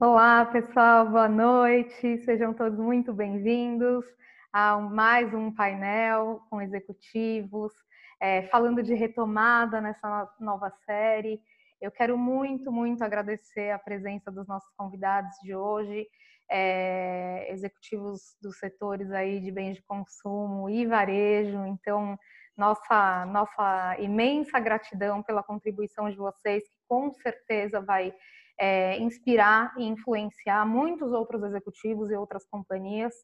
Olá, pessoal, boa noite. Sejam todos muito bem-vindos a mais um painel com executivos, é, falando de retomada nessa nova série. Eu quero muito, muito agradecer a presença dos nossos convidados de hoje, é, executivos dos setores aí de bens de consumo e varejo. Então, nossa, nossa imensa gratidão pela contribuição de vocês, que com certeza vai é, inspirar e influenciar muitos outros executivos e outras companhias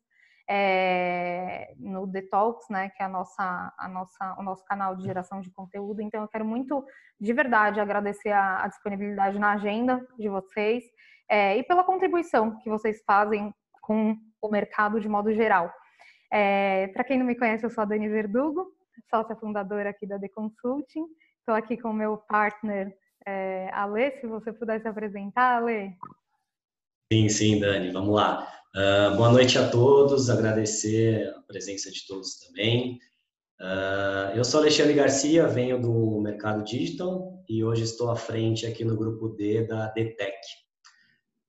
é, no Detox, né, que é a nossa, a nossa, o nosso canal de geração de conteúdo. Então, eu quero muito, de verdade, agradecer a, a disponibilidade na agenda de vocês é, e pela contribuição que vocês fazem com o mercado de modo geral. É, Para quem não me conhece, eu sou a Dani Verdugo, sócia fundadora aqui da The Consulting. Estou aqui com o meu partner é, se você puder se apresentar, Ale. Sim, sim, Dani, vamos lá. Uh, boa noite a todos, agradecer a presença de todos também. Uh, eu sou Alexandre Garcia, venho do mercado digital e hoje estou à frente aqui no grupo D da DTEC.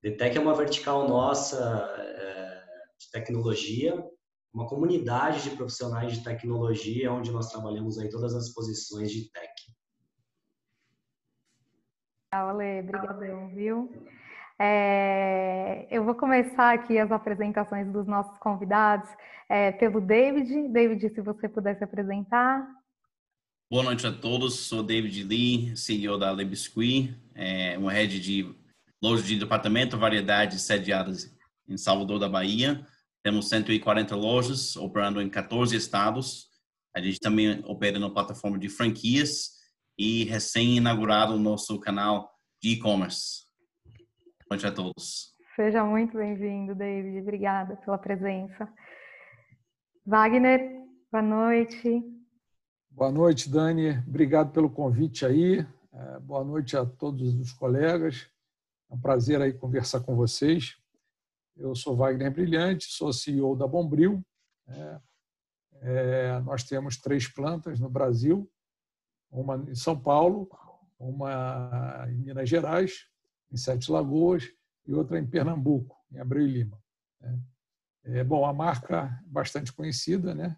DTEC é uma vertical nossa é, de tecnologia, uma comunidade de profissionais de tecnologia onde nós trabalhamos aí todas as posições de tech. Ale, obrigadão, viu? É, eu vou começar aqui as apresentações dos nossos convidados é, pelo David. David, se você puder se apresentar. Boa noite a todos, sou David Lee, CEO da Le Biscuit, é, uma rede de lojas de departamento, variedades sediadas em Salvador da Bahia. Temos 140 lojas operando em 14 estados. A gente também opera na plataforma de franquias e recém-inaugurado o nosso canal de e-commerce. Boa noite a todos. Seja muito bem-vindo, David. Obrigada pela presença. Wagner, boa noite. Boa noite, Dani. Obrigado pelo convite aí. É, boa noite a todos os colegas. É um prazer aí conversar com vocês. Eu sou Wagner Brilhante, sou CEO da Bombril. É, é, nós temos três plantas no Brasil, uma em São Paulo, uma em Minas Gerais, em Sete Lagoas, e outra em Pernambuco, em Abreu e Lima. Né? É, bom, a marca é bastante conhecida, né?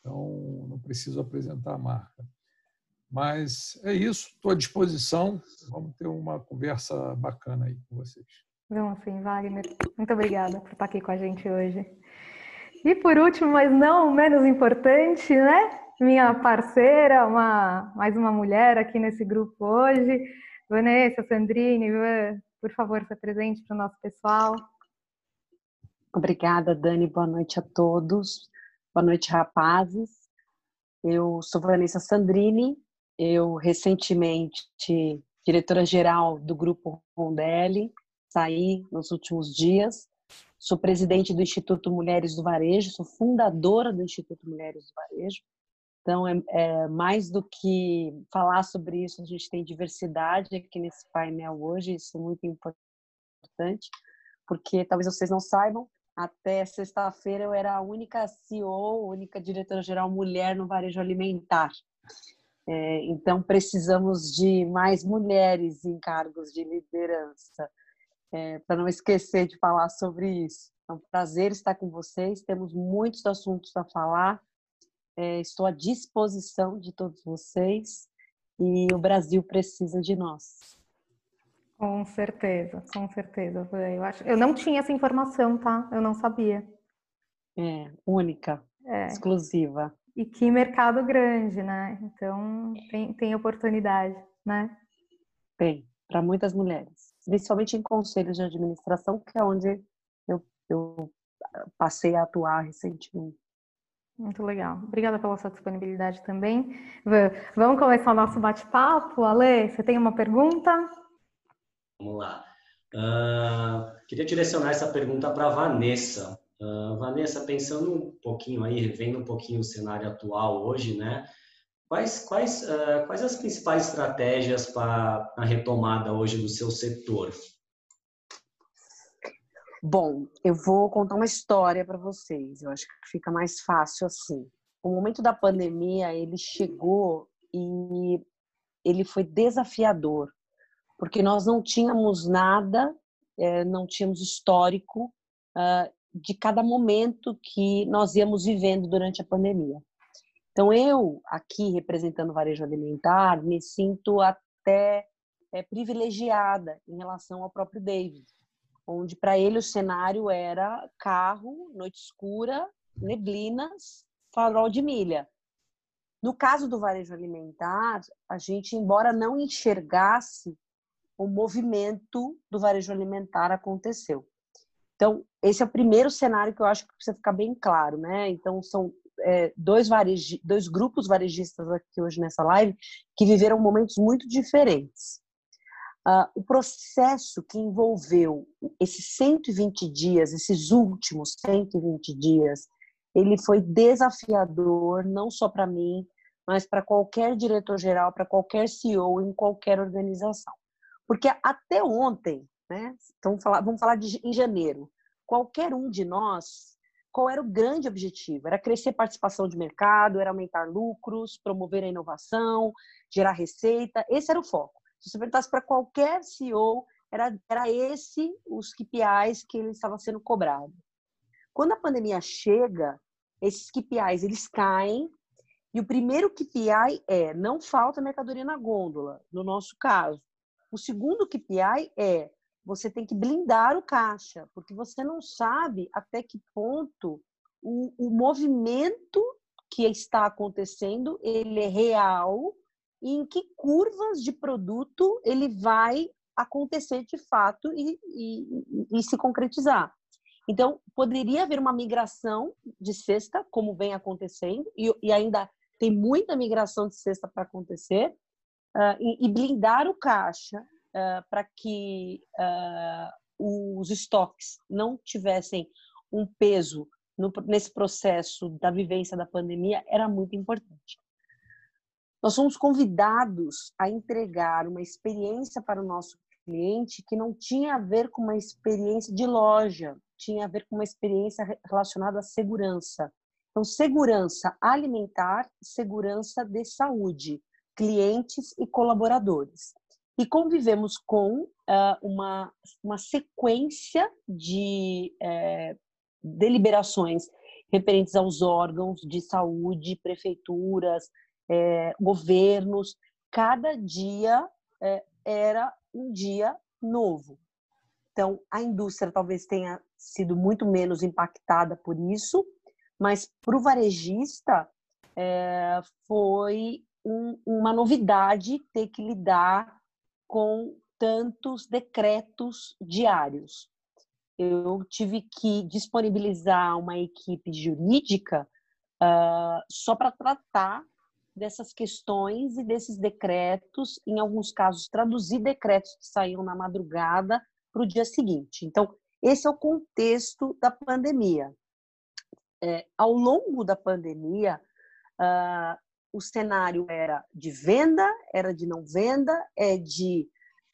então não preciso apresentar a marca. Mas é isso, estou à disposição. Vamos ter uma conversa bacana aí com vocês. Vamos sim, Wagner. Muito obrigada por estar aqui com a gente hoje. E por último, mas não menos importante, né? Minha parceira, uma, mais uma mulher aqui nesse grupo hoje. Vanessa, Sandrine, por favor, se apresente para o nosso pessoal. Obrigada, Dani. Boa noite a todos. Boa noite, rapazes. Eu sou Vanessa Sandrini. Eu recentemente diretora-geral do grupo Rondelli, saí nos últimos dias. Sou presidente do Instituto Mulheres do Varejo, sou fundadora do Instituto Mulheres do Varejo. Então, é, é, mais do que falar sobre isso, a gente tem diversidade aqui nesse painel hoje, isso é muito importante, porque talvez vocês não saibam, até sexta-feira eu era a única CEO, única diretora-geral mulher no varejo alimentar. É, então, precisamos de mais mulheres em cargos de liderança, é, para não esquecer de falar sobre isso. É um prazer estar com vocês, temos muitos assuntos a falar, é, estou à disposição de todos vocês e o Brasil precisa de nós. Com certeza, com certeza. Eu, acho, eu não tinha essa informação, tá? Eu não sabia. É, única, é. exclusiva. E que mercado grande, né? Então, tem, tem oportunidade, né? Tem, para muitas mulheres. Principalmente em conselhos de administração, que é onde eu, eu passei a atuar recentemente. Muito legal. Obrigada pela sua disponibilidade também. Vamos começar o nosso bate-papo. Ale, você tem uma pergunta? Vamos lá. Uh, queria direcionar essa pergunta para a Vanessa. Uh, Vanessa, pensando um pouquinho aí, revendo um pouquinho o cenário atual hoje, né? Quais, quais, uh, quais as principais estratégias para a retomada hoje do seu setor? Bom, eu vou contar uma história para vocês. Eu acho que fica mais fácil assim. O momento da pandemia, ele chegou e ele foi desafiador, porque nós não tínhamos nada é, não tínhamos histórico uh, de cada momento que nós íamos vivendo durante a pandemia. Então, eu, aqui representando o varejo alimentar, me sinto até é, privilegiada em relação ao próprio David, onde para ele o cenário era carro, noite escura, neblinas, farol de milha. No caso do varejo alimentar, a gente, embora não enxergasse, o movimento do varejo alimentar aconteceu. Então, esse é o primeiro cenário que eu acho que precisa ficar bem claro, né? Então, são é, dois, varegi dois grupos varejistas aqui hoje nessa live que viveram momentos muito diferentes. Uh, o processo que envolveu esses 120 dias, esses últimos 120 dias, ele foi desafiador, não só para mim, mas para qualquer diretor-geral, para qualquer CEO em qualquer organização. Porque até ontem, né, então vamos falar de, em janeiro, qualquer um de nós qual era o grande objetivo? Era crescer participação de mercado, era aumentar lucros, promover a inovação, gerar receita. Esse era o foco. Se você perguntasse para qualquer CEO, era, era esse os KPIs que ele estava sendo cobrado. Quando a pandemia chega, esses KPIs eles caem e o primeiro KPI é não falta mercadoria na gôndola, no nosso caso. O segundo KPI é você tem que blindar o caixa, porque você não sabe até que ponto o, o movimento que está acontecendo ele é real e em que curvas de produto ele vai acontecer de fato e, e, e se concretizar. Então, poderia haver uma migração de cesta, como vem acontecendo, e, e ainda tem muita migração de cesta para acontecer, uh, e, blindar o caixa uh, para que uh, os estoques não tivessem um peso no, nesse processo da vivência da pandemia era muito importante. Nós somos convidados a entregar uma experiência para o nosso cliente que não tinha a ver com uma experiência de loja, tinha a ver com uma experiência relacionada à segurança. Então, segurança alimentar, segurança de saúde, clientes e colaboradores e convivemos com uh, uma, uma sequência de é, deliberações referentes aos órgãos de saúde, prefeituras, é, governos. Cada dia é, era um dia novo. Então, a indústria talvez tenha sido muito menos impactada por isso, mas para o varejista é, foi um, uma novidade ter que lidar com tantos decretos diários. Eu tive que disponibilizar uma equipe jurídica uh, só para tratar dessas questões e desses decretos, em alguns casos, traduzir decretos que saíam na madrugada para o dia seguinte. Então, esse é o contexto da pandemia. É, ao longo da pandemia, uh, o cenário era de venda, era de não venda, é de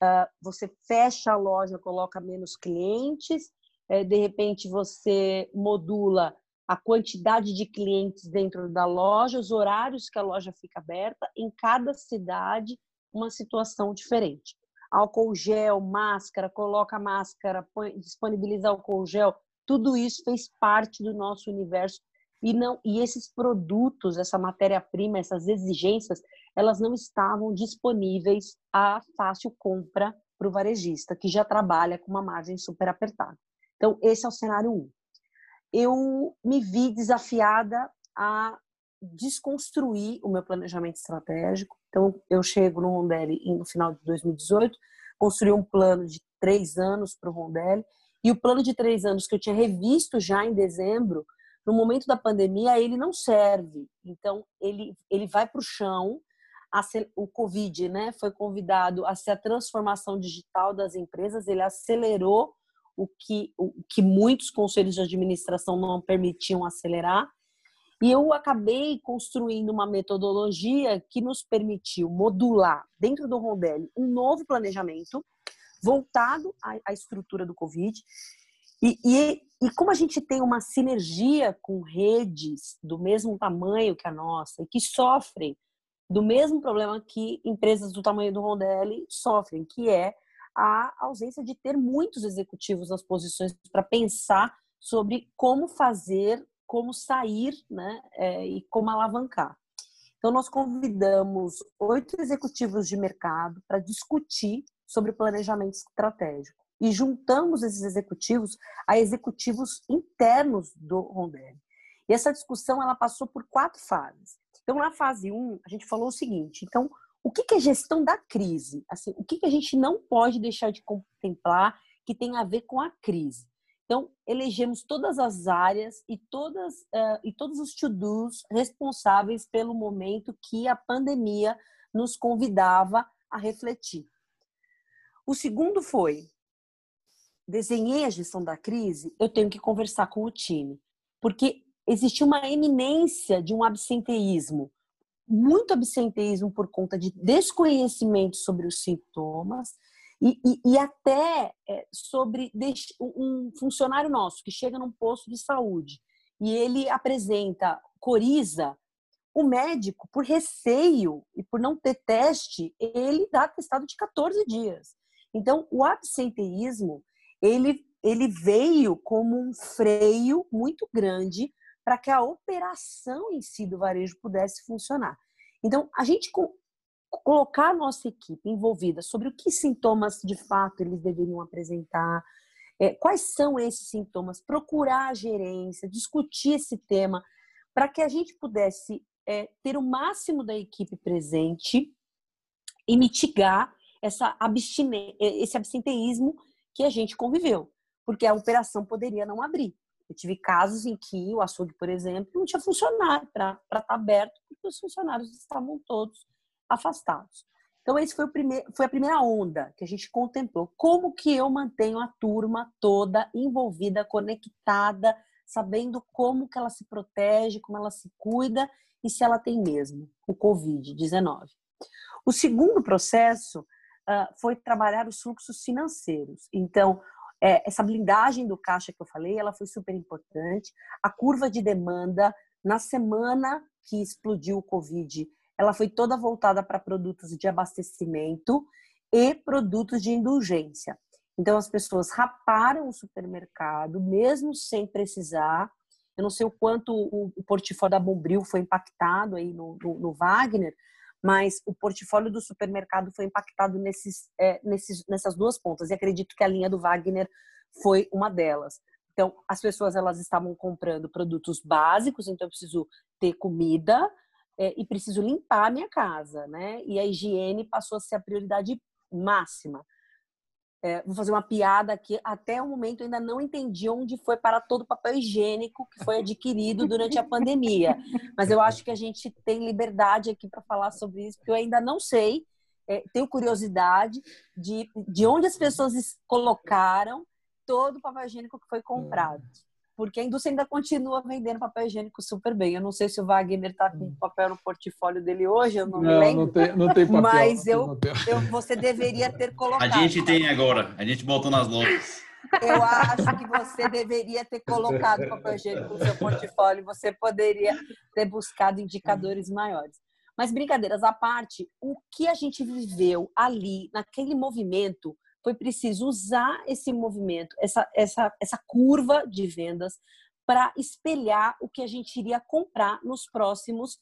uh, você fecha a loja, coloca menos clientes, é, de repente você modula a quantidade de clientes dentro da loja, os horários que a loja fica aberta, em cada cidade uma situação diferente. Álcool gel, máscara, coloca máscara, põe, disponibiliza álcool gel, tudo isso fez parte do nosso universo e não e esses produtos, essa matéria-prima, essas exigências, elas não estavam disponíveis a fácil compra para o varejista, que já trabalha com uma margem super apertada. Então, esse é o cenário 1. Um. Eu me vi desafiada a desconstruir o meu planejamento estratégico. Então, eu chego no Rondelli no final de 2018, construí um plano de três anos para o Rondelli, e o plano de três anos que eu tinha revisto já em dezembro, no momento da pandemia, ele não serve. Então, ele, ele vai para o chão. O Covid né, foi convidado a ser a transformação digital das empresas, ele acelerou o que, o que muitos conselhos de administração não permitiam acelerar. E eu acabei construindo uma metodologia que nos permitiu modular dentro do Rondelli um novo planejamento voltado à, à estrutura do Covid e, e, e, como a gente tem uma sinergia com redes do mesmo tamanho que a nossa e que sofrem do mesmo problema que empresas do tamanho do Rondelli sofrem, que é a ausência de ter muitos executivos nas posições para pensar sobre como fazer, como sair né, é, e como alavancar. Então, nós convidamos oito executivos de mercado para discutir sobre planejamento estratégico e juntamos esses executivos a executivos internos do Rondelli. E essa discussão ela passou por quatro fases. Então, na fase 1, um, a gente falou o seguinte: então, o que é gestão da crise? Assim, o que a gente não pode deixar de contemplar que tem a ver com a crise? Então, elegemos todas as áreas e, todas, uh, e todos os to-dos responsáveis pelo momento que a pandemia nos convidava a refletir. O segundo foi: desenhei a gestão da crise, eu tenho que conversar com o time, porque existia uma eminência de um absenteísmo, muito absenteísmo por conta de desconhecimento sobre os sintomas e, e, e até é, sobre um funcionário nosso que chega num posto de saúde e ele apresenta coriza, o médico, por receio e por não ter teste, ele dá testado de 14 dias. Então, o absenteísmo, ele, ele veio como um freio muito grande para que a operação em si do varejo pudesse funcionar. Então, a gente colocar a nossa equipe envolvida sobre o que sintomas de fato eles deveriam apresentar, é, quais são esses sintomas, procurar a gerência, discutir esse tema, para que a gente pudesse é, ter o máximo da equipe presente e mitigar essa esse absenteísmo que a gente conviveu, porque a operação poderia não abrir. Eu tive casos em que o açougue, por exemplo, não tinha funcionário para estar tá aberto, porque os funcionários estavam todos afastados. Então, esse foi, o primeiro, foi a primeira onda que a gente contemplou. Como que eu mantenho a turma toda envolvida, conectada, sabendo como que ela se protege, como ela se cuida e se ela tem mesmo o Covid-19. O segundo processo uh, foi trabalhar os fluxos financeiros. Então, é, essa blindagem do caixa que eu falei, ela foi super importante. A curva de demanda, na semana que explodiu o Covid, ela foi toda voltada para produtos de abastecimento e produtos de indulgência. Então as pessoas raparam o supermercado mesmo sem precisar. Eu não sei o quanto o, portfólio da Bombril foi impactado aí no, no, no, Wagner, mas o portfólio do supermercado foi impactado nesses, é, nesses, nessas duas pontas. E acredito que a linha do Wagner foi uma delas. Então, as pessoas elas estavam comprando produtos básicos, então eu preciso ter comida, é, e preciso limpar a minha casa, né? E a higiene passou a ser a prioridade máxima. É, vou fazer uma piada aqui. Até o momento ainda não entendi onde foi para todo o papel higiênico que foi adquirido durante a pandemia. Mas eu acho que a gente tem liberdade aqui para falar sobre isso, porque eu ainda não sei. É, tenho curiosidade de, de onde as pessoas colocaram todo o papel higiênico que foi comprado porque a indústria ainda continua vendendo papel higiênico super bem. Eu não sei se o Wagner está com hum. papel no portfólio dele hoje, eu não, não me lembro. Não tem, não tem papel. Mas eu, eu, você deveria ter colocado. A gente tem agora, a gente botou nas lojas. Eu acho que você deveria ter colocado papel higiênico no seu portfólio, você poderia ter buscado indicadores maiores. Mas brincadeiras à parte, o que a gente viveu ali, naquele movimento, foi preciso usar esse movimento, essa, essa, essa curva de vendas, para espelhar o que a gente iria comprar nos próximos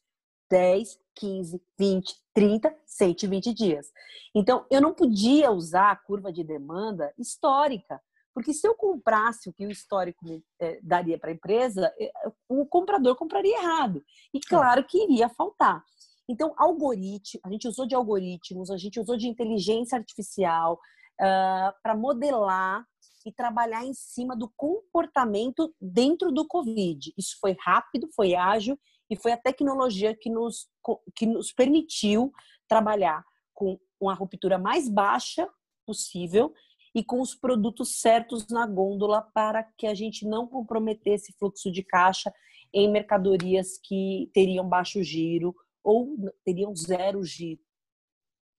10, 15, 20, 30, 120 dias. Então, eu não podia usar a curva de demanda histórica, porque se eu comprasse o que o histórico é, daria para a empresa, é, o comprador compraria errado. E claro que iria faltar. Então, algoritmo, a gente usou de algoritmos, a gente usou de inteligência artificial, uh, para modelar e trabalhar em cima do comportamento dentro do Covid. Isso foi rápido, foi ágil e foi a tecnologia que nos, que nos permitiu trabalhar com uma ruptura mais baixa possível e com os produtos certos na gôndola para que a gente não comprometesse fluxo de caixa em mercadorias que teriam baixo giro ou teriam zero giro,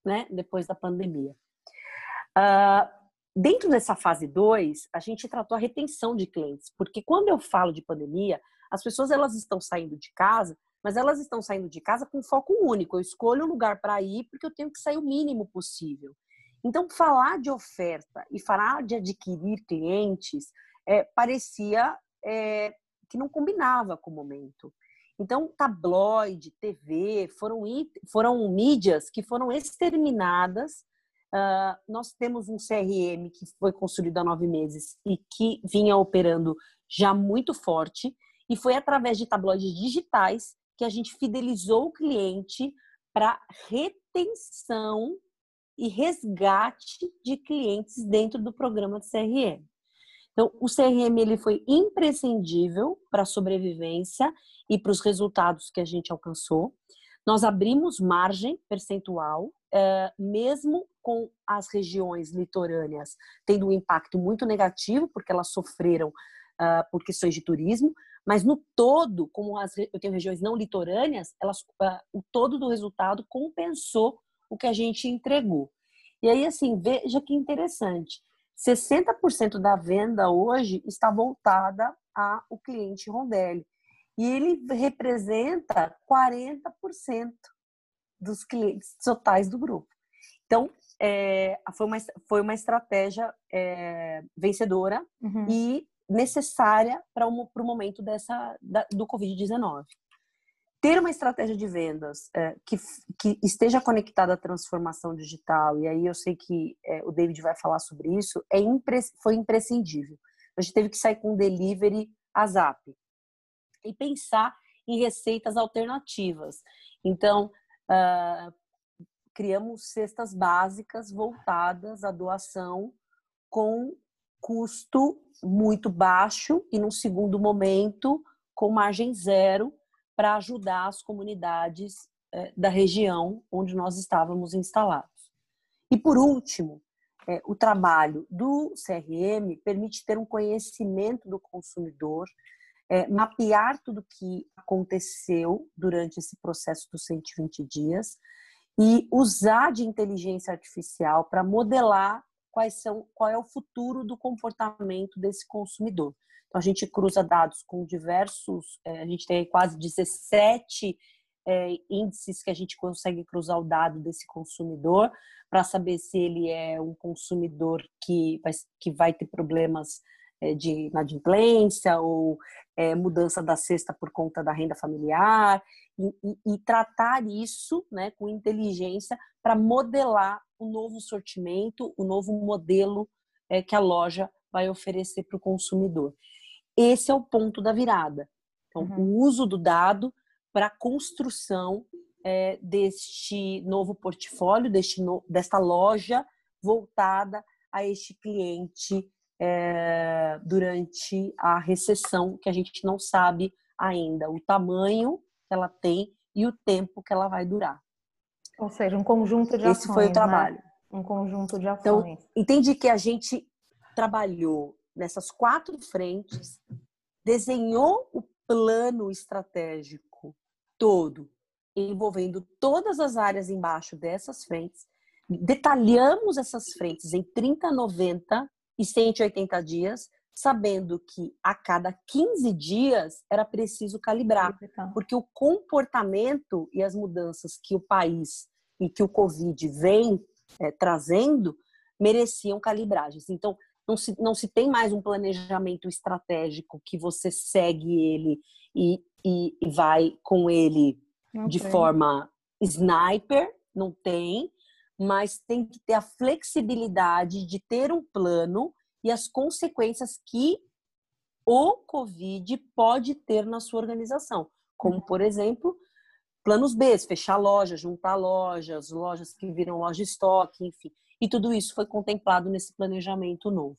né, depois da pandemia. Uh, dentro dessa fase 2, a gente tratou a retenção de clientes, porque quando eu falo de pandemia, as pessoas elas estão saindo de casa, mas elas estão saindo de casa com foco único. Eu escolho um lugar para ir porque eu tenho que sair o mínimo possível. Então, falar de oferta e falar de adquirir clientes é, parecia é, que não combinava com o momento. Então, tabloide, TV, foram, foram mídias que foram exterminadas. Uh, nós temos um CRM que foi construído há nove meses e que vinha operando já muito forte, e foi através de tabloides digitais que a gente fidelizou o cliente para retenção e resgate de clientes dentro do programa de CRM. Então, o CRM ele foi imprescindível para a sobrevivência e para os resultados que a gente alcançou. Nós abrimos margem percentual, mesmo com as regiões litorâneas tendo um impacto muito negativo, porque elas sofreram ah, por questões de turismo, mas no todo, como as, eu tenho regiões não litorâneas, elas, ah, o todo do resultado compensou o que a gente entregou. E aí, assim, veja que interessante. 60% da venda hoje está voltada ao cliente Rondelli. E ele representa 40% dos clientes totais do grupo. Então, é, foi, uma, foi uma estratégia é, vencedora uhum. e necessária para o momento dessa, da, do Covid-19 ter uma estratégia de vendas é, que, que, esteja conectada à transformação digital, e aí eu sei que é, o David vai falar sobre isso, é impre, foi imprescindível. A gente teve que sair com um delivery a zap e pensar em receitas alternativas. Então, uh, criamos cestas básicas voltadas à doação com custo muito baixo e, num segundo momento, com margem zero, para ajudar as comunidades é, da região onde nós estávamos instalados. E por último, é, o trabalho do CRM permite ter um conhecimento do consumidor, é, mapear tudo o que aconteceu durante esse processo dos 120 dias e usar de inteligência artificial para modelar quais são, qual é o futuro do comportamento desse consumidor. Então, a gente cruza dados com diversos, é, a gente tem quase 17 é, índices que a gente consegue cruzar o dado desse consumidor para saber se ele é um consumidor que vai, que vai ter problemas de inadimplência ou é, mudança da cesta por conta da renda familiar e, e, e tratar isso né, com inteligência para modelar o novo sortimento, o novo modelo é, que a loja vai oferecer para o consumidor. Esse é o ponto da virada. Então, uhum. o uso do dado para a construção é, deste novo portfólio, deste no, desta loja voltada a este cliente é, durante a recessão, que a gente não sabe ainda o tamanho que ela tem e o tempo que ela vai durar. Ou seja, um conjunto de ações. Esse foi o trabalho. Né? Um conjunto de então, ações. Então, entende que a gente trabalhou nessas quatro frentes, desenhou o plano estratégico todo, envolvendo todas as áreas embaixo dessas frentes, detalhamos essas frentes em 30, 90 e 180 dias, sabendo que a cada 15 dias era preciso calibrar, porque o comportamento e as mudanças que o país e que o Covid vem é, trazendo mereciam calibragens. Então, não se, não se tem mais um planejamento estratégico que você segue ele e, e, e vai com ele de forma sniper, não tem, mas tem que ter a flexibilidade de ter um plano e as consequências que o Covid pode ter na sua organização, como, por exemplo, planos B, fechar lojas, juntar lojas, lojas que viram loja estoque, enfim. E tudo isso foi contemplado nesse planejamento novo.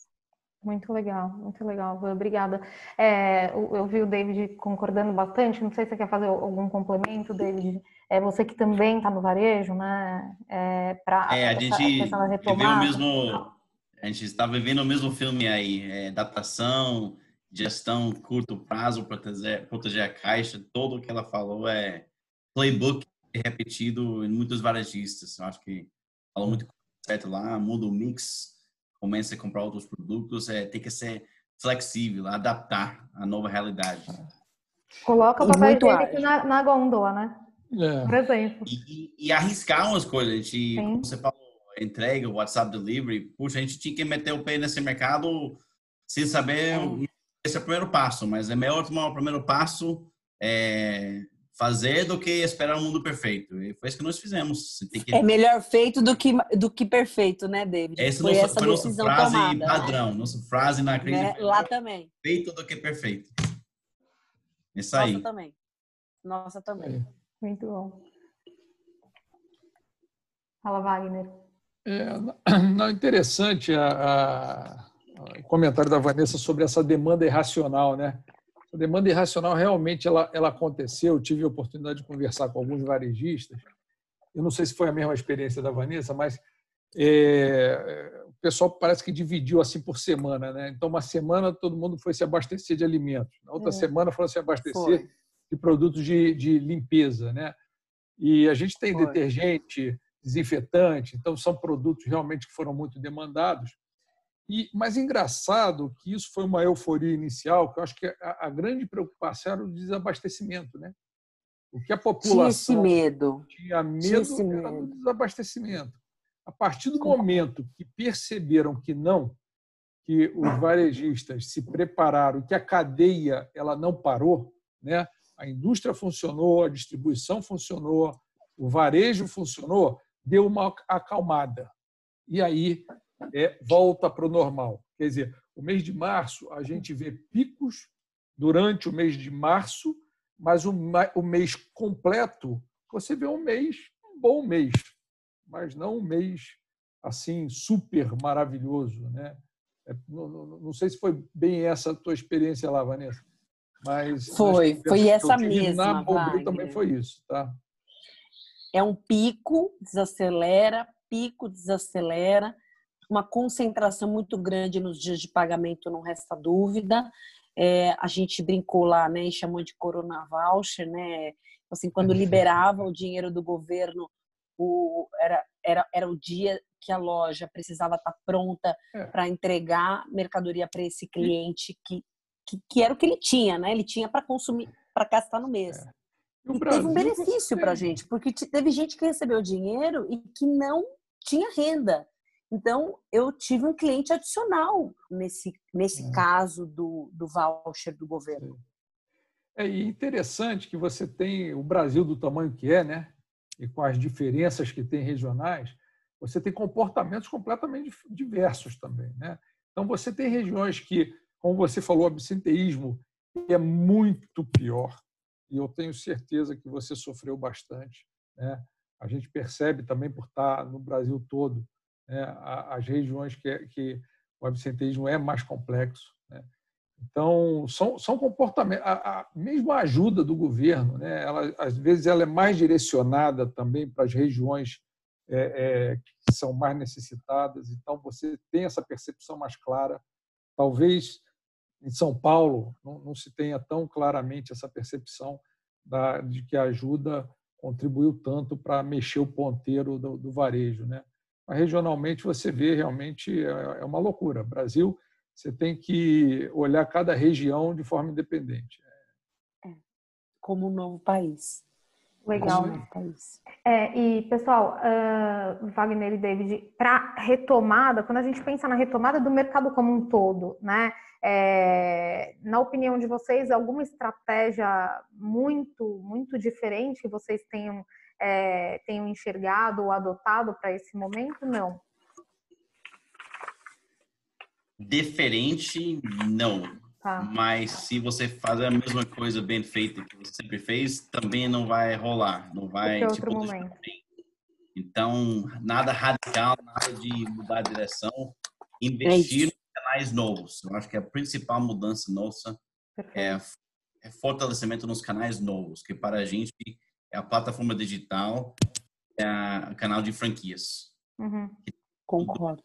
Muito legal, muito legal, obrigada. É, eu vi o David concordando bastante, não sei se você quer fazer algum complemento, David. É você que também está no varejo, né? É, pra, é a gente viveu o mesmo, a gente está vivendo o mesmo filme aí, é, adaptação, gestão curto prazo, proteger, proteger a caixa, tudo o que ela falou é playbook repetido em muitos varejistas. Eu acho que falou muito certo lá, muda o mix, começa a comprar outros produtos, é, tem que ser flexível, adaptar à nova realidade. Coloca o papel higiênico na, na gôndola, né? É. Por exemplo. E, e, arriscar umas coisas. A gente, como você falou, entrega, o WhatsApp Delivery, puxa, a gente tinha que meter o pé nesse mercado sem saber. É. Esse é o primeiro passo, mas é melhor tomar o primeiro passo, é, fazer do que esperar um mundo perfeito. E foi isso que nós fizemos. Que... É melhor feito do que, do que perfeito, né, David? Essa foi, nossa, essa foi nossa frase tomada, padrão, né? nossa frase na crise. Né? Lá também. Feito do que perfeito. Isso nossa aí. Nossa também. Nossa também. Muito bom. Fala, Wagner. É, não, interessante a, a, o comentário da Vanessa sobre essa demanda irracional, né? A demanda irracional realmente ela, ela aconteceu. Eu tive a oportunidade de conversar com alguns varejistas. Eu não sei se foi a mesma experiência da Vanessa, mas é, o pessoal parece que dividiu assim por semana, né? Então, uma semana todo mundo foi se abastecer de alimentos, na outra é. semana foi se abastecer foi. De produtos de, de, limpeza, né? E a gente tem foi. detergente, desinfetante, então são produtos realmente que foram muito demandados. E, mas engraçado que isso foi uma euforia inicial, que eu acho que a, a grande preocupação era o desabastecimento, né? O que a população tinha, medo. tinha medo tinha era do desabastecimento. A partir do momento que perceberam que não, que os varejistas se prepararam, que a cadeia ela não parou, né? A indústria funcionou, a distribuição funcionou, o varejo funcionou, deu uma acalmada. E aí é, volta para o normal. Quer dizer, o mês de março, a gente vê picos durante o mês de março, mas o, mês completo, você vê um mês, um bom mês, mas não um mês assim super maravilhoso. Né? É, não, não, sei se foi bem essa a tua experiência lá, Vanessa. Mas foi, foi essa mesma. Na também foi isso, tá? É um pico, desacelera, pico, desacelera uma concentração muito grande nos dias de pagamento, não resta dúvida. É, a gente brincou lá, né, e chamou de Corona Voucher, né? Assim, quando liberava o dinheiro do governo, o, era, era, era o dia que a loja precisava estar pronta é. para entregar mercadoria para esse cliente que, que, que, era o que ele tinha, né? Ele tinha para consumir, para gastar no mês. É. E, e teve um benefício para a gente, porque teve gente que recebeu dinheiro e que não tinha renda. Então, eu tive um cliente adicional nesse, nesse é. caso do, do voucher do governo. É interessante que você tem o Brasil do tamanho que é, né? E com as diferenças que tem regionais, você tem comportamentos completamente diversos também, né? Então, você tem regiões que, como você falou, absenteísmo é muito pior. E eu tenho certeza que você sofreu bastante, né? A gente percebe também por estar no Brasil todo né, as regiões que, que o absenteísmo é mais complexo. Né? Então, são, são comportamentos, a, a, mesmo a ajuda do governo, né, ela, às vezes ela é mais direcionada também para as regiões é, é, que são mais necessitadas, então você tem essa percepção mais clara. Talvez em São Paulo não, não se tenha tão claramente essa percepção da, de que a ajuda contribuiu tanto para mexer o ponteiro do, do varejo. Né? Mas regionalmente você vê realmente é, é uma loucura. Brasil, você tem que olhar cada região de forma independente. É, como um novo país. Legal. Um país. É, e, pessoal, uh, Wagner e David, para retomada, quando a gente pensa na retomada do mercado como um todo, né? É, na opinião de vocês, alguma estratégia muito, muito diferente que vocês tenham é, tenham enxergado ou adotado para esse momento? Não. Diferente, não. Tá. Mas se você fazer a mesma coisa bem feita que você sempre fez, também não vai rolar. Não vai. Outro tipo, momento. Então, nada radical, nada de mudar a direção. Investir é em canais novos. Eu acho que a principal mudança nossa é, é fortalecimento nos canais novos, que para a gente é a plataforma digital, é o canal de franquias. Uhum. Concordo.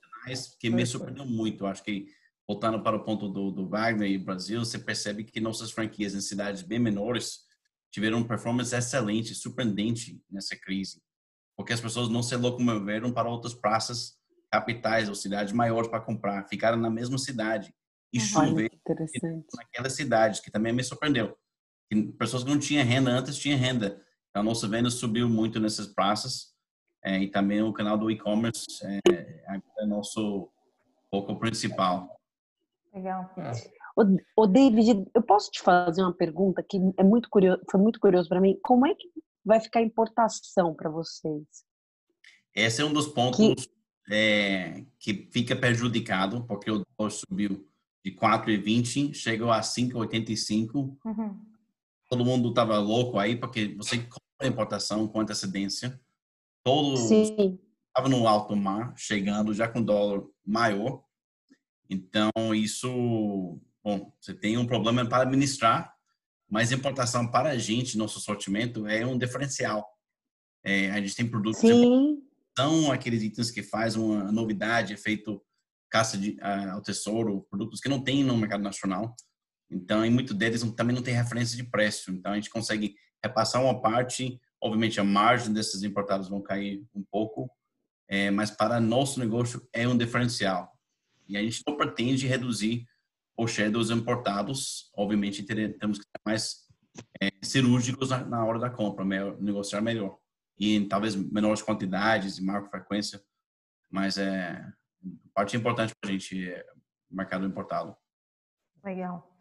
Que me surpreendeu muito. Acho que, voltando para o ponto do, do Wagner e Brasil, você percebe que nossas franquias em cidades bem menores tiveram uma performance excelente, surpreendente nessa crise. Porque as pessoas não se locomoveram para outras praças capitais ou cidades maiores para comprar, ficaram na mesma cidade e chover naquela cidade, que também me surpreendeu. Que pessoas que não tinham renda antes tinham renda. Então, a nossa venda subiu muito nessas praças. é, e também o canal do e-commerce é, é nosso foco principal. Legal. O, o David, eu posso te fazer uma pergunta que é muito curioso, foi muito curioso para mim. Como é que vai ficar importação para vocês? Esse é um dos pontos que, é, que fica prejudicado, porque o dólar subiu de 4,20, chegou a 5,85. Uhum. Todo mundo estava louco aí, porque você compra a importação com antecedência. Todo estava no alto mar, chegando já com dólar maior. Então, isso Bom, você tem um problema para administrar, mas importação para a gente, nosso sortimento, é um diferencial. É, a gente tem produtos Sim. são aqueles itens que faz uma novidade, é feito caça de, uh, ao tesouro, produtos que não tem no mercado nacional. Então, em muito deles também não tem referência de preço. Então, a gente consegue repassar uma parte. Obviamente, a margem desses importados vão cair um pouco, é, mas para nosso negócio é um diferencial. E a gente não pretende reduzir ou shadows importados, obviamente temos que ser mais é, cirúrgicos na, na, hora da compra, melhor, negociar melhor. E talvez menores quantidades e maior frequência, mas é parte importante para a gente é mercado importado. Legal.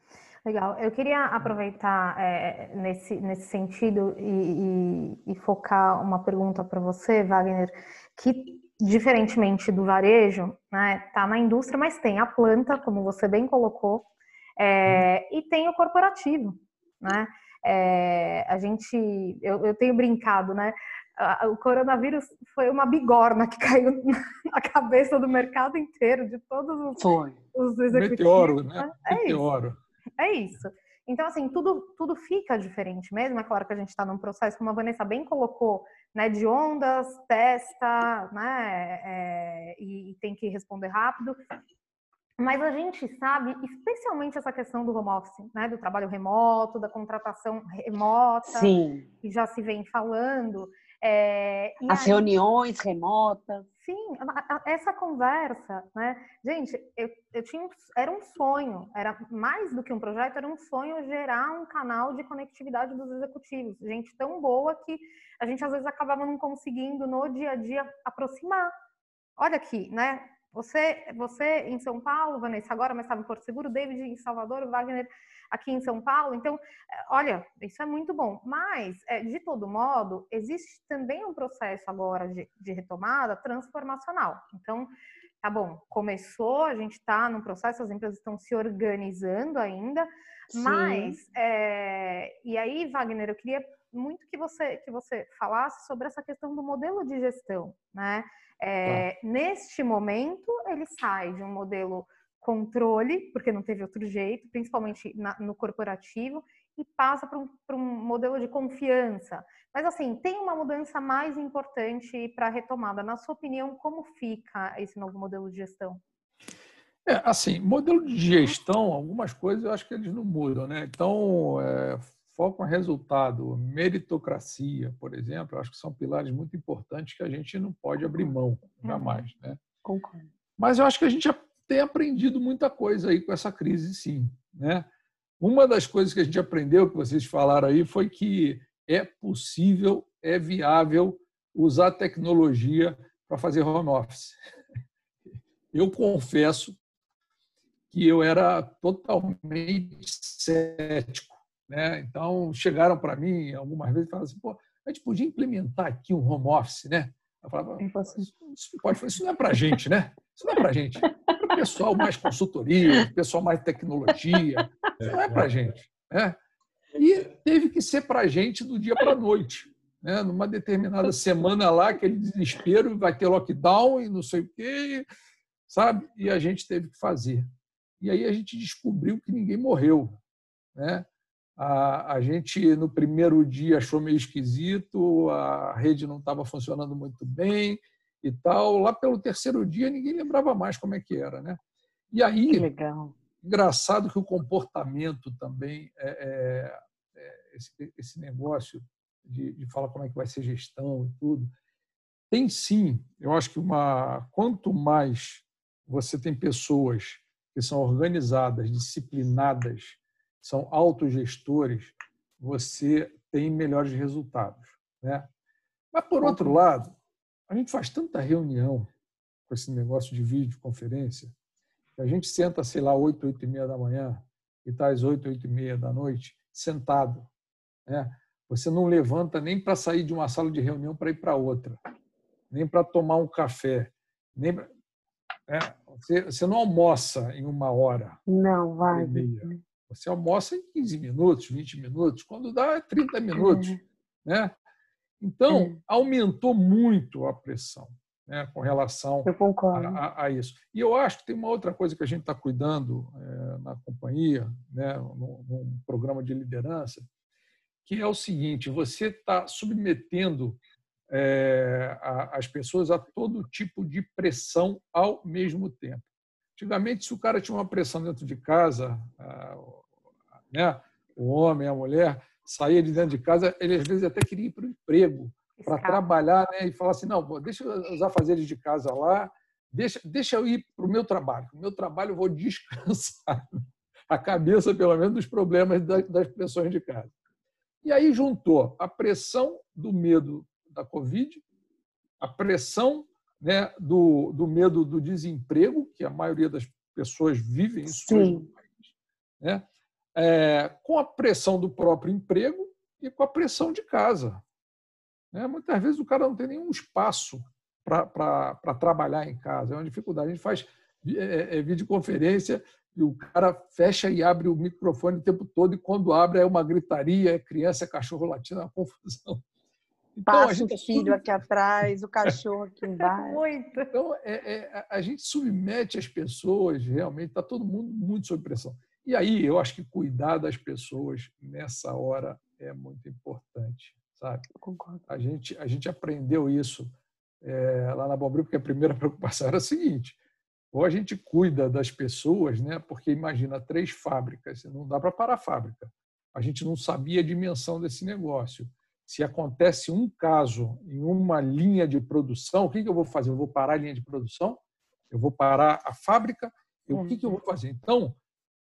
Legal. Eu queria aproveitar é, nesse, nesse sentido e, e, e focar uma pergunta para você, Wagner, que diferentemente do varejo, né, tá na indústria, mas tem a planta, como você bem colocou, é, e tem o corporativo, né? É, a gente, eu, eu, tenho brincado, né? O coronavírus foi uma bigorna que caiu na cabeça do mercado inteiro, de todos os, foi. os executivos. Meteoro, né? né? É Meteoro. Isso. É isso. Então, assim, tudo, tudo fica diferente mesmo. É claro que a gente está num processo, como a Vanessa bem colocou, né, de ondas, testa, né, é, e, e tem que responder rápido. Mas a gente sabe, especialmente essa questão do home office, né, do trabalho remoto, da contratação remota, Sim. que já se vem falando. É, As aí, reuniões remotas. Sim, essa conversa, né? Gente, eu, eu tinha, era um sonho, era mais do que um projeto, era um sonho gerar um canal de conectividade dos executivos. Gente tão boa que a gente às vezes acabava não conseguindo no dia a dia aproximar. Olha aqui, né? Você, você em São Paulo, Vanessa, agora, mas estava em Porto Seguro, David em Salvador, Wagner aqui em São Paulo. Então, é, olha, isso é muito bom. Mas, é, de todo modo, existe também um processo agora de, de retomada transformacional. Então, tá bom, começou, a gente está num processo, as empresas estão se organizando ainda, Sim. mas, é, e aí, Wagner, eu queria muito que você, que você falasse sobre essa questão do modelo de gestão, né? É, tá. Neste momento, ele sai de um modelo controle, porque não teve outro jeito, principalmente na, no corporativo, e passa para um, um, modelo de confiança. Mas, assim, tem uma mudança mais importante para a retomada. Na sua opinião, como fica esse novo modelo de gestão? É, assim, modelo de gestão, algumas coisas eu acho que eles não mudam, né? Então, é, foco em resultado, meritocracia, por exemplo, acho que são pilares muito importantes que a gente não pode abrir mão, jamais, né? Concordo. Mas eu acho que a gente tem aprendido muita coisa aí com essa crise, sim. Né? Uma das coisas que a gente aprendeu, que vocês falaram aí, foi que é possível, é viável usar tecnologia para fazer home office. Eu confesso que eu era totalmente cético. Né? Então, chegaram para mim algumas vezes e falaram assim: Pô, a gente podia implementar aqui um home office, né? Eu falava: Isso, pode, isso não é para gente, né? Isso não é para gente pessoal mais consultoria, pessoal mais tecnologia. Isso não é para gente. Né? E teve que ser para a gente do dia para a noite. Né? Numa determinada semana lá, aquele desespero, vai ter lockdown e não sei o quê, sabe? E a gente teve que fazer. E aí a gente descobriu que ninguém morreu. Né? A, a gente, no primeiro dia, achou meio esquisito, a rede não estava funcionando muito bem, e tal. Lá pelo terceiro dia ninguém lembrava mais como é que era, né? E aí, que legal. engraçado que o comportamento também é, é, é esse, esse, negócio de, de falar como é que vai ser gestão e tudo tem sim. Eu acho que uma quanto mais você tem pessoas que são organizadas, disciplinadas, são autogestores, você tem melhores resultados, né? Mas por outro lado, a gente faz tanta reunião com esse negócio de videoconferência, que a gente senta, sei lá, 8, 8 e meia da manhã e está às 8, 8 e meia da noite, sentado. Né? Você não levanta nem para sair de uma sala de reunião para ir para outra, nem para tomar um café, nem pra... é, você, você, não almoça em uma hora. Não, vai. Você almoça em 15 minutos, 20 minutos, quando dá 30 minutos. É. Né? Então, é. aumentou muito a pressão né, com relação a, a, isso. E eu acho que tem uma outra coisa que a gente está cuidando é, na companhia, né, num, num programa de liderança, que é o seguinte: você está submetendo é, a, as pessoas a todo tipo de pressão ao mesmo tempo. Antigamente, se o cara tinha uma pressão dentro de casa, né, o homem, a mulher, saía de dentro de casa, ele às vezes até queria ir para o emprego, para trabalhar né, e falar assim: não, deixa eu usar fazeres de casa lá, deixa, deixa eu ir para o meu trabalho. O meu trabalho eu vou descansar a cabeça, pelo menos, dos problemas das, das pessoas de casa. E aí juntou a pressão do medo da Covid, a pressão né, do, do medo do desemprego, que a maioria das pessoas vivem isso no país, né, é, com a pressão do próprio emprego e com a pressão de casa. Né? Muitas vezes o cara não tem nenhum espaço para trabalhar em casa, é uma dificuldade. A gente faz é, é, é videoconferência e o cara fecha e abre o microfone o tempo todo, e quando abre é uma gritaria, é criança, é cachorro latindo, é uma confusão. Então, Passa a gente o filho aqui atrás, o cachorro aqui embaixo. Muito. Então, é, é, a gente submete as pessoas, realmente, está todo mundo muito sob pressão. E aí, eu acho que cuidar das pessoas nessa hora é muito importante, sabe? Eu concordo. A gente, a gente aprendeu isso é, lá na Bombril, porque a primeira preocupação era a seguinte, ou a gente cuida das pessoas, né? porque imagina, três fábricas, não dá para parar a fábrica. A gente não sabia a dimensão desse negócio. Se acontece um caso em uma linha de produção, o que eu vou fazer? Eu vou parar a linha de produção? Eu vou parar a fábrica? Eu, o que eu vou fazer? Então,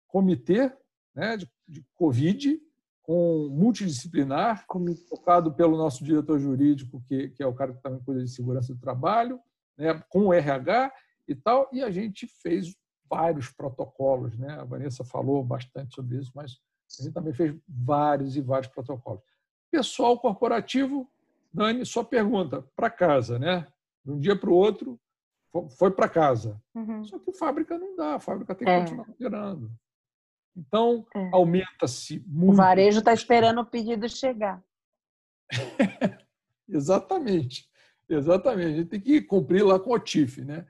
comitê né, de, de Covid, com multidisciplinar, tocado pelo nosso diretor jurídico, que, que é o cara que também cuida de segurança do trabalho, né, com o RH, e tal, e a gente fez vários protocolos, né? A Vanessa falou bastante sobre isso, mas a gente também fez vários e vários protocolos. Pessoal corporativo, Dani, só pergunta para casa, né? De um dia para o outro, foi para casa. Uhum. Só que fábrica não dá, a fábrica tem que é. continuar operando. Então, é. aumenta-se muito. O varejo está esperando o pedido chegar. exatamente, exatamente. A gente tem que cumprir lá com o TIF, né?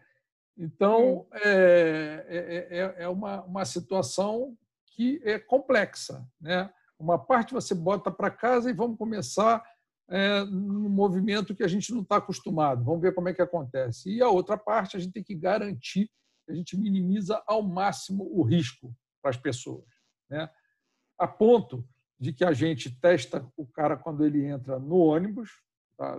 Então, é, é, é, é uma, uma situação que é complexa. Né? Uma parte você bota para casa e vamos começar é, movimento que a gente não está acostumado. Vamos ver como é que acontece. E a outra parte, a gente tem que garantir que a gente minimiza ao máximo o risco para as pessoas. Né? A ponto de que a gente testa o cara quando ele entra no ônibus, tá?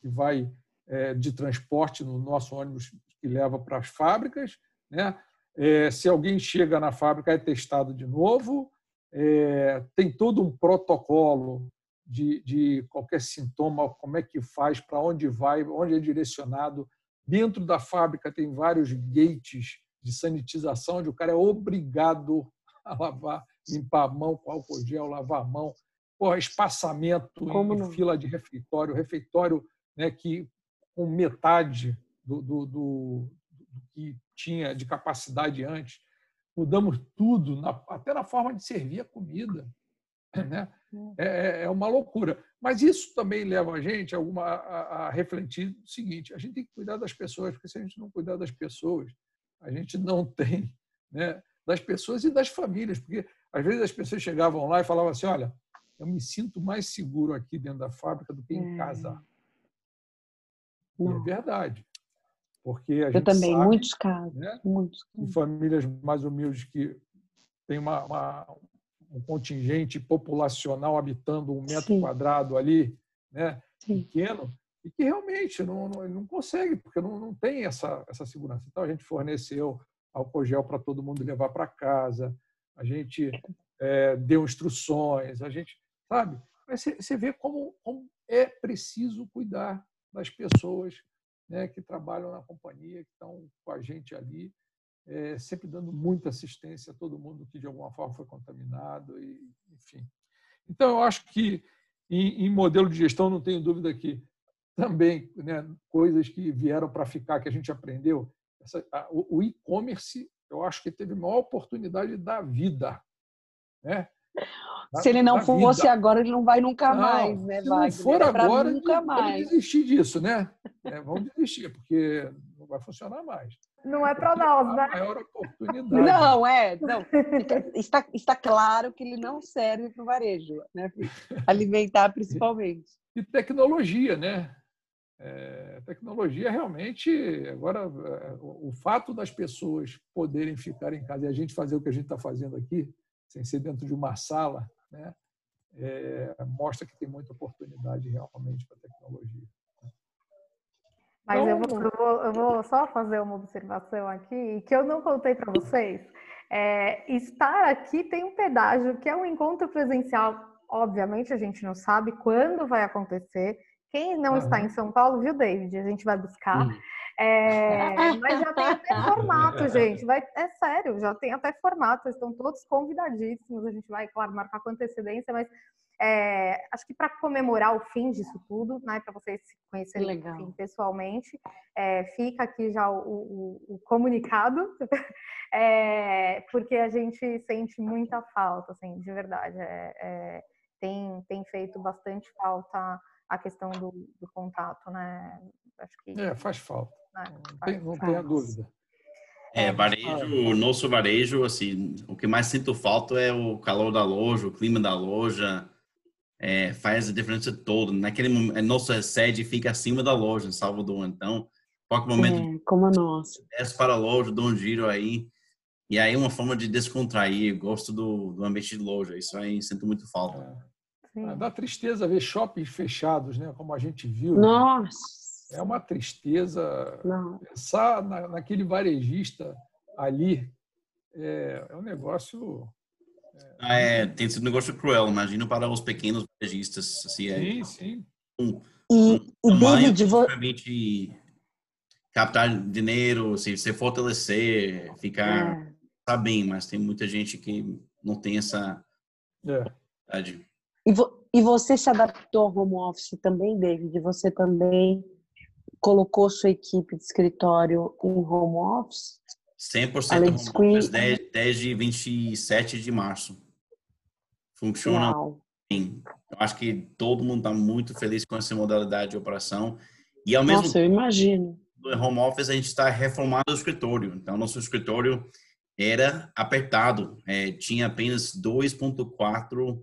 que vai é, de transporte no nosso ônibus que leva para as fábricas. Né? É, se alguém chega na fábrica, é testado de novo. É, tem todo um protocolo de, de, qualquer sintoma, como é que faz, para onde vai, onde é direcionado. Dentro da fábrica tem vários gates de sanitização, onde o cara é obrigado a lavar, limpar a mão com álcool gel, lavar a mão. Porra, espaçamento Como em não? fila de refeitório, refeitório né, que com metade do, do, do, do que tinha de capacidade antes. Mudamos tudo, na, até na forma de servir a comida. Né? É, é, é uma loucura. Mas isso também leva a gente a, alguma, a, a, refletir o seguinte: a gente tem que cuidar das pessoas, porque se a gente não cuidar das pessoas, a gente não tem né, das pessoas e das famílias. Porque às vezes as pessoas chegavam lá e falavam assim: olha, eu me sinto mais seguro aqui dentro da fábrica do que em casa. É verdade. Porque a Eu gente também, sabe, muitos casos. Né, muitos. Em famílias mais humildes que tem uma, uma, um contingente populacional habitando um metro Sim. quadrado ali, né, pequeno, e que realmente não, não, não consegue, porque não, não tem essa, essa segurança. Então, a gente forneceu álcool gel para todo mundo levar para casa, a gente é, deu instruções, a gente, sabe? Mas você vê como, como é preciso cuidar das pessoas né, que trabalham na companhia, que estão com a gente ali, é, sempre dando muita assistência a todo mundo que de alguma forma foi contaminado, e, enfim. Então, eu acho que em, em modelo de gestão, não tenho dúvida que também né, coisas que vieram para ficar, que a gente aprendeu. Essa, a, o e-commerce, eu acho que teve a maior oportunidade da vida. Né? Se ele não fosse vida. agora, ele não vai nunca não, mais, né, Se não for agora, nunca mais. desistir disso, né? É, vamos desistir, porque não vai funcionar mais. Não é para nós, né? maior oportunidade. Não, é. Não. Está, está claro que ele não serve para o varejo, né? Alimentar principalmente. E, e tecnologia, né? É, tecnologia realmente agora é, o fato das pessoas poderem ficar em casa e a gente fazer o que a gente está fazendo aqui sem ser dentro de uma sala né é, mostra que tem muita oportunidade realmente para tecnologia mas então, eu, vou, eu, vou, eu, vou, só fazer uma observação aqui que eu não contei para vocês é, estar aqui tem um pedágio que é um encontro presencial obviamente a gente não sabe quando vai acontecer quem não uhum. está em São Paulo, viu, David? A gente vai buscar. Uhum. É, mas já tem até formato, gente. Vai, é sério, já tem até formato. Estão todos convidadíssimos. A gente vai, claro, marcar com antecedência, mas é, acho que para comemorar o fim disso tudo, né, para vocês se conhecerem enfim, pessoalmente, é, fica aqui já o, o, o comunicado, é, porque a gente sente muita falta, assim, de verdade. É, é, tem, tem feito bastante falta a questão do, do contato, né? Acho que é, faz falta. Né? Não, não tenha dúvida. É, varejo, nosso varejo, assim, o que mais sinto falta é o calor da loja, o clima da loja, é, faz a diferença toda. Naquele momento, nossa sede fica acima da loja em Salvador, então, qualquer momento, é, como a nossa. desce para a loja, dou um giro aí, e aí uma forma de descontrair, gosto do, do ambiente de loja, isso aí sinto muito falta. É. Sim. Dá tristeza ver shoppings fechados, né? Como a gente viu. Nossa! É uma tristeza. Não. Pensar na, naquele varejista ali é, é um negócio. É... Ah, é, tem sido um negócio cruel. Imagino para os pequenos varejistas. Assim, é sim, é, sim. Um, e, um e David, vou... permite captar dinheiro, se, se fortalecer, ficar é. tá bem, mas tem muita gente que não tem essa é. E, vo e você se adaptou ao home office também, David? Você também colocou sua equipe de escritório em home office? 100% home office desde, desde 27 de março. Funciona Uau. bem. Eu acho que todo mundo está muito feliz com essa modalidade de operação. E ao mesmo Nossa, eu imagino. No home office a gente está reformando o escritório. Então, nosso escritório era apertado. É, tinha apenas 2.4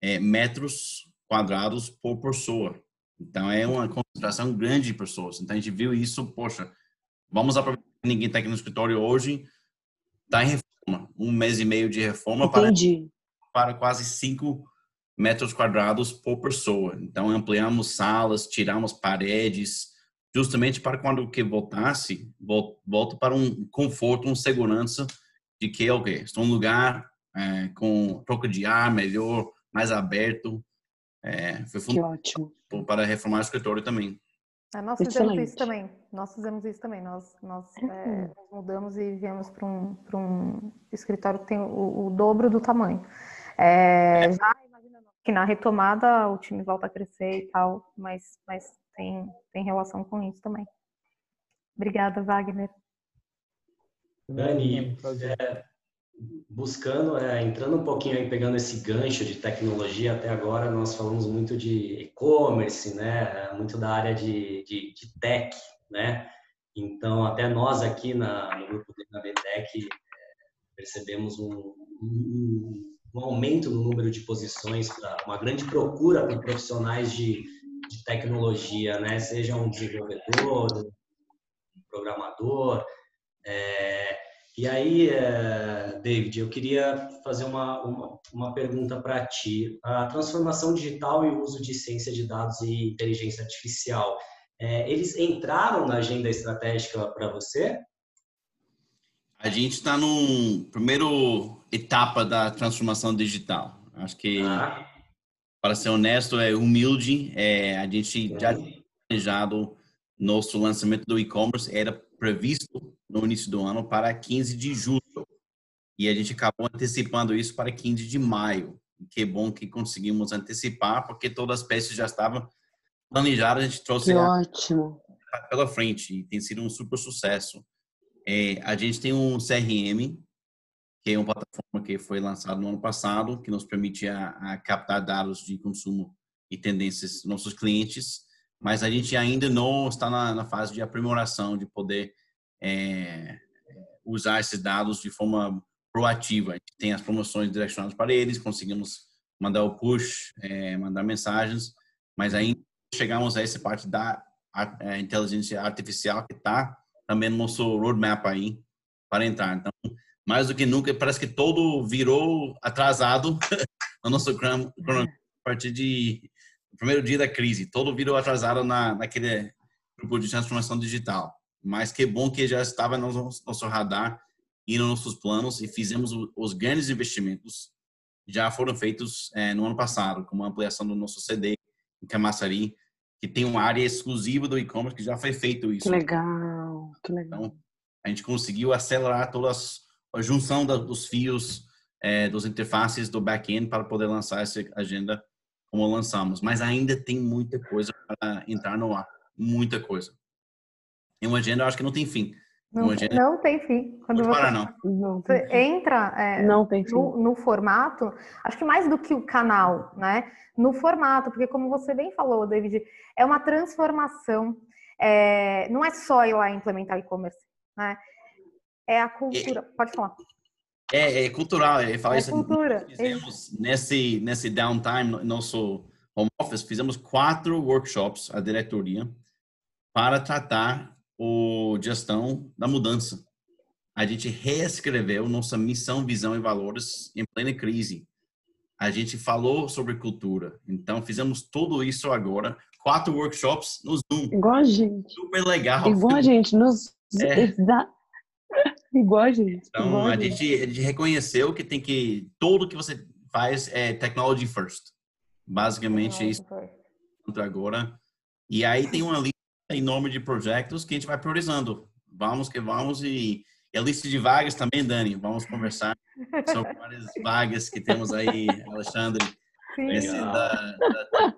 é, metros quadrados por pessoa. Então, é uma concentração grande de pessoas. Então, a gente viu isso, poxa, vamos aproveitar que ninguém está aqui no escritório hoje, está em reforma, um mês e meio de reforma para, para quase cinco metros quadrados por pessoa. Então, ampliamos salas, tiramos paredes, justamente para quando que voltasse, volta para um conforto, uma segurança de que, ok, estou um lugar é, com troca de ar melhor, mais aberto. É, foi que ótimo. para reformar o escritório também. É, nós Excelente. fizemos isso também. Nós fizemos isso também. Nós, nós é, mudamos e viemos para um, um escritório que tem o, o dobro do tamanho. É, já imaginando que na retomada o time volta a crescer e tal, mas, mas tem, tem relação com isso também. Obrigada, Wagner. Dani, é, buscando, é, entrando um pouquinho aí, pegando esse gancho de tecnologia, até agora nós falamos muito de e-commerce, né, muito da área de, de, de, tech, né, então até nós aqui na, no grupo da BTEC é, percebemos um, um, um, aumento no número de posições, uma grande procura por profissionais de, de tecnologia, né, seja um desenvolvedor, um programador, é, e aí, eh, David, eu queria fazer uma, uma, uma pergunta para ti. A transformação digital e o uso de ciência de dados e inteligência artificial, é, eles entraram na agenda estratégica para você? A gente está no primeiro etapa da transformação digital. Acho que, ah. para ser honesto, é humilde. É, a gente já planejado nosso lançamento do e-commerce era previsto no início do ano para 15 de julho. E a gente acabou antecipando isso para 15 de maio. Que bom que conseguimos antecipar, porque todas as peças já estavam planejadas, a gente trouxe que ótimo. pela frente e tem sido um super sucesso. É, a gente tem um CRM, que é uma plataforma que foi lançada no ano passado, que nos permite a, a captar dados de consumo e tendências dos nossos clientes, mas a gente ainda não está na, na fase de aprimoração, de poder é, usar esses dados de forma proativa. A gente tem as promoções direcionadas para eles, conseguimos mandar o push, é, mandar mensagens, mas ainda chegamos a essa parte da a inteligência artificial que está também no nosso roadmap aí para entrar. Então, mais do que nunca, parece que todo virou atrasado no nosso cronograma a partir de primeiro dia da crise. Todo virou atrasado na, naquele grupo de transformação digital. Mas que bom que já estava no nosso radar e nos nossos planos e fizemos os grandes investimentos já foram feitos é, no ano passado, como a ampliação do nosso CD em Camaçari, que tem uma área exclusiva do e-commerce que já foi feito isso. Que legal, que legal. Então, a gente conseguiu acelerar toda a junção da, dos fios, é, dos interfaces do back-end para poder lançar essa agenda como lançamos. Mas ainda tem muita coisa para entrar no ar, muita coisa. E uma agenda, eu acho que não tem fim. Não, agenda... não tem fim. Quando não você, para, não. você entra é, não tem fim. No, no formato, acho que mais do que o canal, né? No formato, porque como você bem falou, David, é uma transformação. É, não é só ir lá implementar e-commerce, né? É a cultura. É, Pode falar. É, é cultural. É, é isso, cultura. Fizemos, nesse, nesse downtime, no nosso home office, fizemos quatro workshops, a diretoria, para tratar o gestão da mudança. A gente reescreveu nossa missão, visão e valores em plena crise. A gente falou sobre cultura. Então, fizemos tudo isso agora. Quatro workshops no Zoom. Igual a gente. Super legal. Igual a gente. Nos... É. Igual a gente. Então, Igual a, gente. Gente, a gente reconheceu que tem que... Tudo que você faz é technology first. Basicamente, é isso. Agora. E aí tem uma lista enorme de projetos que a gente vai priorizando. Vamos que vamos e, e a lista de vagas também, Dani. Vamos conversar sobre várias vagas que temos aí, Alexandre. Sim. Da, da,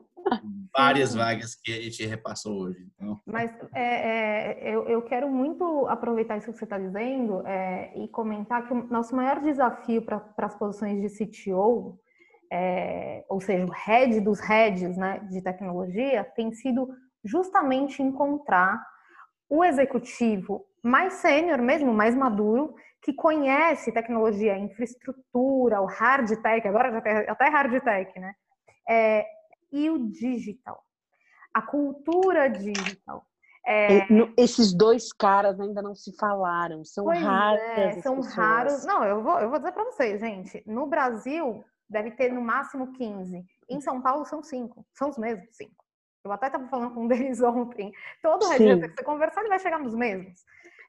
várias vagas que a gente repassou hoje. Então. Mas é, é, eu, eu, quero muito aproveitar isso que você está dizendo é, e comentar que o nosso maior desafio para as posições de CTO, é, ou seja, o head dos heads né, de tecnologia, tem sido justamente encontrar o executivo mais sênior mesmo, mais maduro, que conhece tecnologia, infraestrutura, o hard tech, agora já tem até hard tech, né? É, e o digital, a cultura digital. É... Esses dois caras ainda não se falaram, são raros. É, são pessoas. raros. Não, eu vou, eu vou dizer para vocês, gente. No Brasil, deve ter no máximo 15. Em São Paulo, são cinco. São os mesmos cinco. Eu até estava falando com um deles ontem. Todo Sim. que você conversar, ele vai chegar nos mesmos.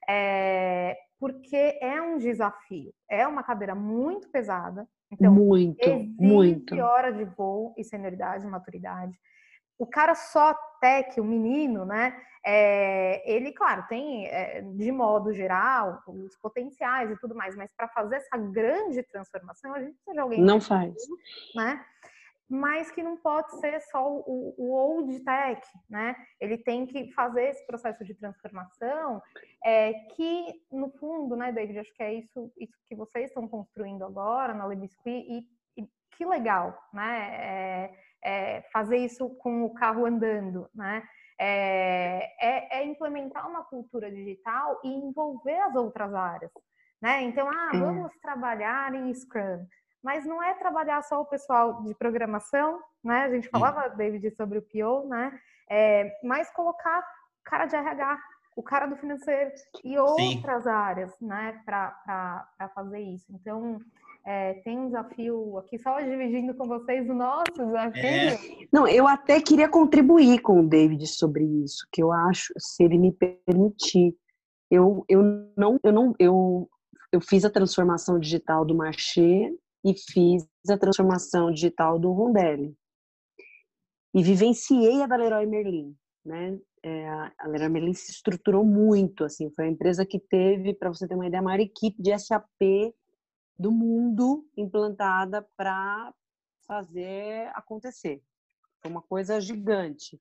É, porque é um desafio. É uma cadeira muito pesada. Então, muito, muito. hora de voo e senioridade, maturidade. O cara só tech, o menino, né? É, ele, claro, tem, é, de modo geral, os potenciais e tudo mais, mas para fazer essa grande transformação, a gente precisa de alguém. Não faz. Né? Mas que não pode ser só o, o old tech, né? Ele tem que fazer esse processo de transformação, é, que no fundo, né, David, acho que é isso, isso que vocês estão construindo agora na Lebisqui e, e que legal, né? É, é fazer isso com o carro andando, né? É, é, é, implementar uma cultura digital e envolver as outras áreas, né? Então, ah, vamos trabalhar em Scrum mas não é trabalhar só o pessoal de programação, né? A gente falava, David, sobre o PO, né? É, mas colocar o cara de RH, o cara do financeiro e outras Sim. áreas, né? Para fazer isso. Então, é, tem um desafio aqui, só dividindo com vocês o nosso desafio. É. Não, eu até queria contribuir com o David sobre isso, que eu acho, se ele me permitir. Eu, eu não, eu não, eu, eu fiz a transformação digital do Marché e fiz a transformação digital do Rondelli. E vivenciei a da Leroy Merlin, né? é, a Leroy Merlin se estruturou muito, assim, foi a empresa que teve, para você ter uma ideia, a maior equipe de SAP do mundo implantada para fazer acontecer. Foi uma coisa gigante.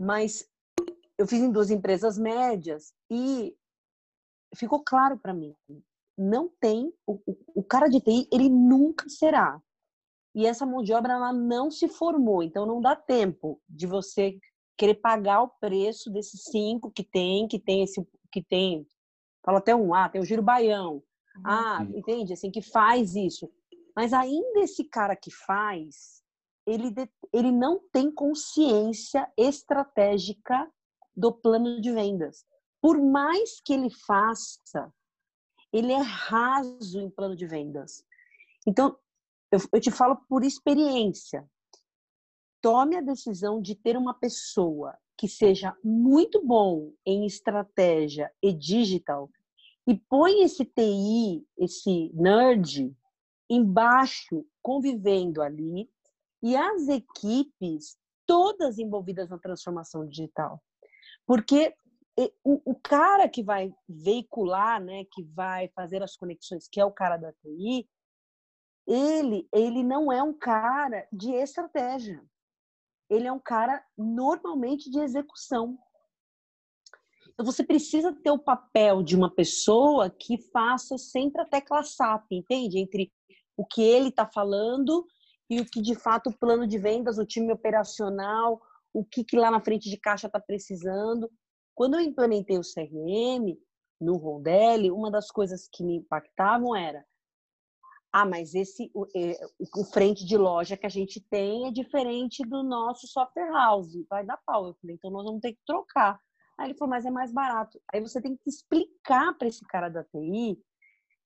Mas eu fiz em duas empresas médias e ficou claro para mim, não tem o, o, cara de TI, ele nunca será. E essa mão de obra ela não se formou, então não dá tempo de você querer pagar o preço desses cinco que tem, que tem esse que tem, fala até um, ah, tem o giro baião. Uhum. Ah, entende? Assim que faz isso. Mas ainda esse cara que faz, ele, ele não tem consciência estratégica do plano de vendas. Por mais que ele faça, ele é raso em plano de vendas. Então, eu, eu te falo por experiência. Tome a decisão de ter uma pessoa que seja muito bom em estratégia e digital e põe esse TI, esse nerd, embaixo, convivendo ali, e as equipes todas envolvidas na transformação digital. Porque o, o, cara que vai veicular, né, que vai fazer as conexões, que é o cara da TI, ele, ele não é um cara de estratégia. Ele é um cara normalmente de execução. Então você precisa ter o papel de uma pessoa que faça sempre a tecla SAP, entende? Entre o que ele está falando e o que de fato o plano de vendas, o time operacional, o que, que lá na frente de caixa está precisando. Quando eu implementei o CRM no Rondelli, uma das coisas que me impactavam era ah, mas esse o, o, frente de loja que a gente tem é diferente do nosso software house, vai dar pau. Eu falei, então nós vamos ter que trocar. Aí ele falou, mas é mais barato. Aí você tem que explicar para esse cara da TI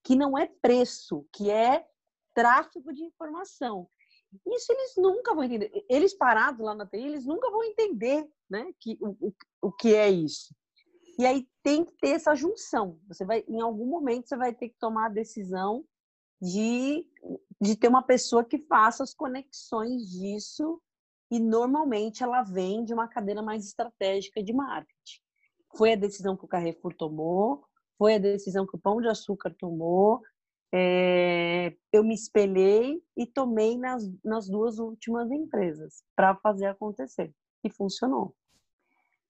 que não é preço, que é tráfego de informação. Isso eles nunca vão entender. Eles parados lá na TI, eles nunca vão entender né, que, o, o, o que é isso. E aí tem que ter essa junção. Você vai, em algum momento, você vai ter que tomar a decisão de, de ter uma pessoa que faça as conexões disso e normalmente ela vem de uma cadeira mais estratégica de marketing. Foi a decisão que o Carrefour tomou, foi a decisão que o Pão de Açúcar tomou, é, eu me espelhei e tomei nas, nas duas últimas empresas para fazer acontecer. E funcionou.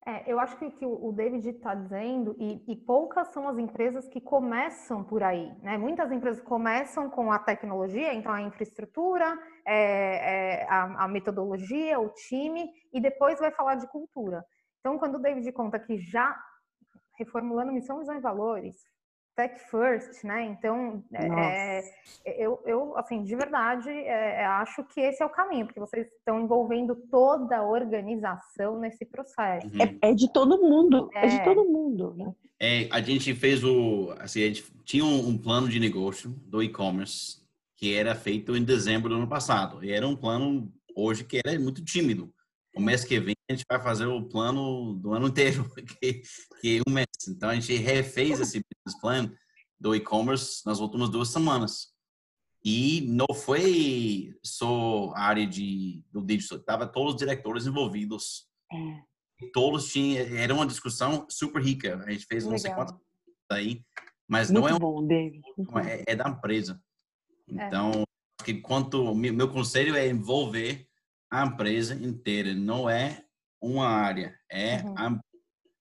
É, eu acho que, que o David está dizendo, e, e, poucas são as empresas que começam por aí. Né? Muitas empresas começam com a tecnologia, então a infraestrutura, é, é, a, a metodologia, o time, e depois vai falar de cultura. Então, quando o David conta que já reformulando missão, visão e valores, tech first, né? Então, é, é, eu, eu, assim, de verdade, é, é, acho que esse é o caminho, porque vocês estão envolvendo toda a organização nesse processo. Uhum. É, é, de todo mundo, é, de é. todo mundo, né? É, a gente fez o, assim, a gente tinha um, um plano de negócio do e-commerce que era feito em dezembro do ano passado. E era um plano hoje que era muito tímido. O mês que vem a gente vai fazer o plano do ano inteiro, que, que é um mês. Então a gente refez esse business plan do e-commerce nas últimas duas semanas. E não foi só a área de, do digital, tava todos os diretores envolvidos. É. Todos tinham, era uma discussão super rica. A gente fez Legal. não sei quantas aí, mas Muito não é, um, bom, David. É, é, da empresa. É. Então, é. que quanto meu conselho é envolver a empresa inteira, não é uma área, é, uhum. a,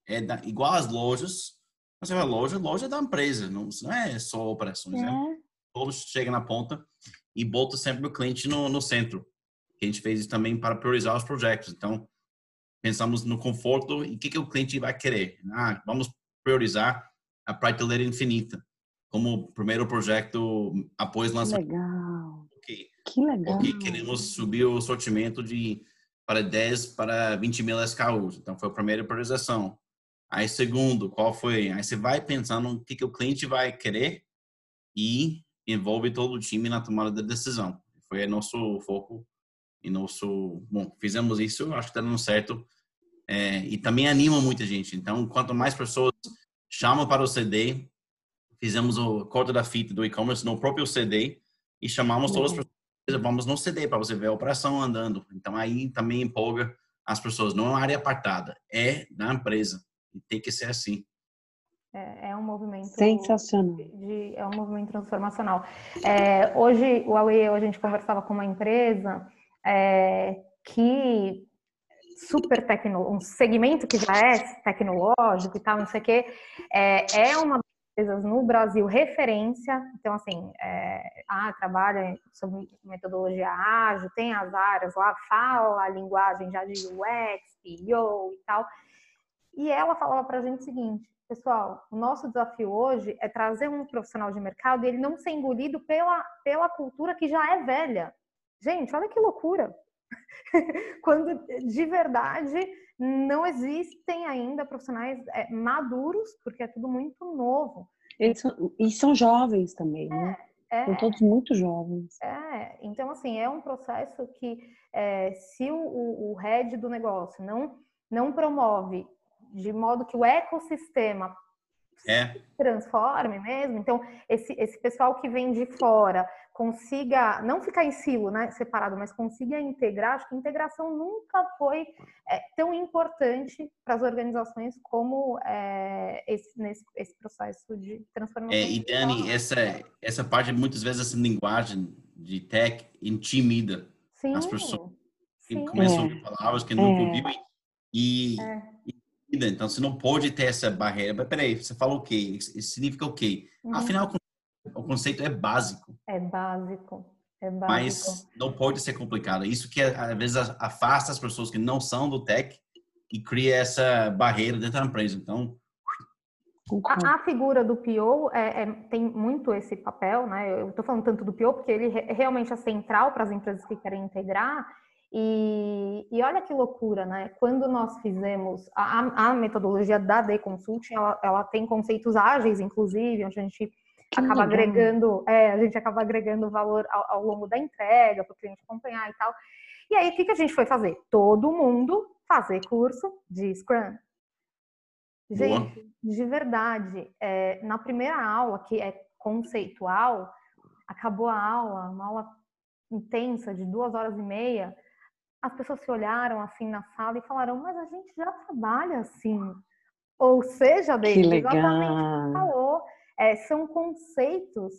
é da, igual as lojas. Você vai loja, loja é da empresa, não, não é só operações, né? é. né? Todos chegam na ponta e bota sempre o cliente no, no centro. A gente fez isso também para priorizar os projetos. Então, pensamos no conforto e o que, que o cliente vai querer. Ah, vamos priorizar a prateleira infinita como primeiro projeto após lançamento. Legal. Que legal. Porque queremos subir o sortimento de para 10 para 20 mil SKUs. Então, foi a primeira priorização. Aí, segundo, qual foi? Aí você vai pensando o que, que o cliente vai querer e envolve todo o time na tomada da decisão. Foi nosso foco e nosso... Bom, fizemos isso, acho que está dando certo. É, e também anima muita gente. Então, quanto mais pessoas chamam para o CD, fizemos o corte da fita do e-commerce no próprio CD e chamamos todas as pessoas vamos no CD para você ver a operação andando. Então aí também empolga as pessoas, não é uma área apartada, é na empresa. E tem que ser assim. É, é um movimento sensacional. De, é um movimento transformacional. É, hoje, o Huawei, a gente conversava com uma empresa é, que super tecnológico, um segmento que já é tecnológico e tal, não sei o quê, é, é uma empresas no Brasil referência. Então, assim, é, ah, trabalha sobre metodologia ágil, tem as áreas lá, fala a linguagem já de UX, PO e tal. E ela falava para a gente o seguinte: pessoal, o nosso desafio hoje é trazer um profissional de mercado e ele não ser engolido pela, pela cultura que já é velha. Gente, olha que loucura! Quando de verdade não existem ainda profissionais é, maduros, porque é tudo muito novo. Eles são, e são jovens também, né? É, são todos muito jovens. É, então assim, é um processo que é, se o, o, o head do negócio não, não promove de modo que o ecossistema é. se transforme mesmo. Então, esse, esse pessoal que vem de fora consiga não ficar em silo, né, separado, mas consiga integrar. Acho que a integração nunca foi é, tão importante para as organizações como é, esse, nesse, esse processo de transformação. É, e Dani, essa, essa parte, muitas vezes, essa linguagem de tech intimida sim, as pessoas. Sim. Começam a ouvir palavras que nunca é. ouviram e, é. e então, você não pode ter essa barreira. Mas peraí, você fala o quê? Isso significa o quê? Uhum. Afinal, o conceito é básico. É básico. É básico. Mas não pode ser complicado. Isso que às vezes afasta as pessoas que não são do tech e cria essa barreira dentro da empresa. Então, a, a, figura do PO é, é, tem muito esse papel, né? Eu estou falando tanto do PO porque ele realmente é central para as empresas que querem integrar e, e, olha que loucura, né? Quando nós fizemos a, a metodologia da D Consulting, ela, ela, tem conceitos ágeis, inclusive, onde a gente que acaba legal. agregando, é, a gente acaba agregando valor ao, ao longo da entrega para o cliente acompanhar e tal. E aí, o que, que a gente foi fazer? Todo mundo fazer curso de Scrum. Gente, Boa. de verdade, é, na primeira aula, que é conceitual, acabou a aula, uma aula intensa de duas horas e meia, as pessoas se olharam assim na sala e falaram, mas a gente já trabalha assim. Ou seja, David, que legal. exatamente falou, é, são conceitos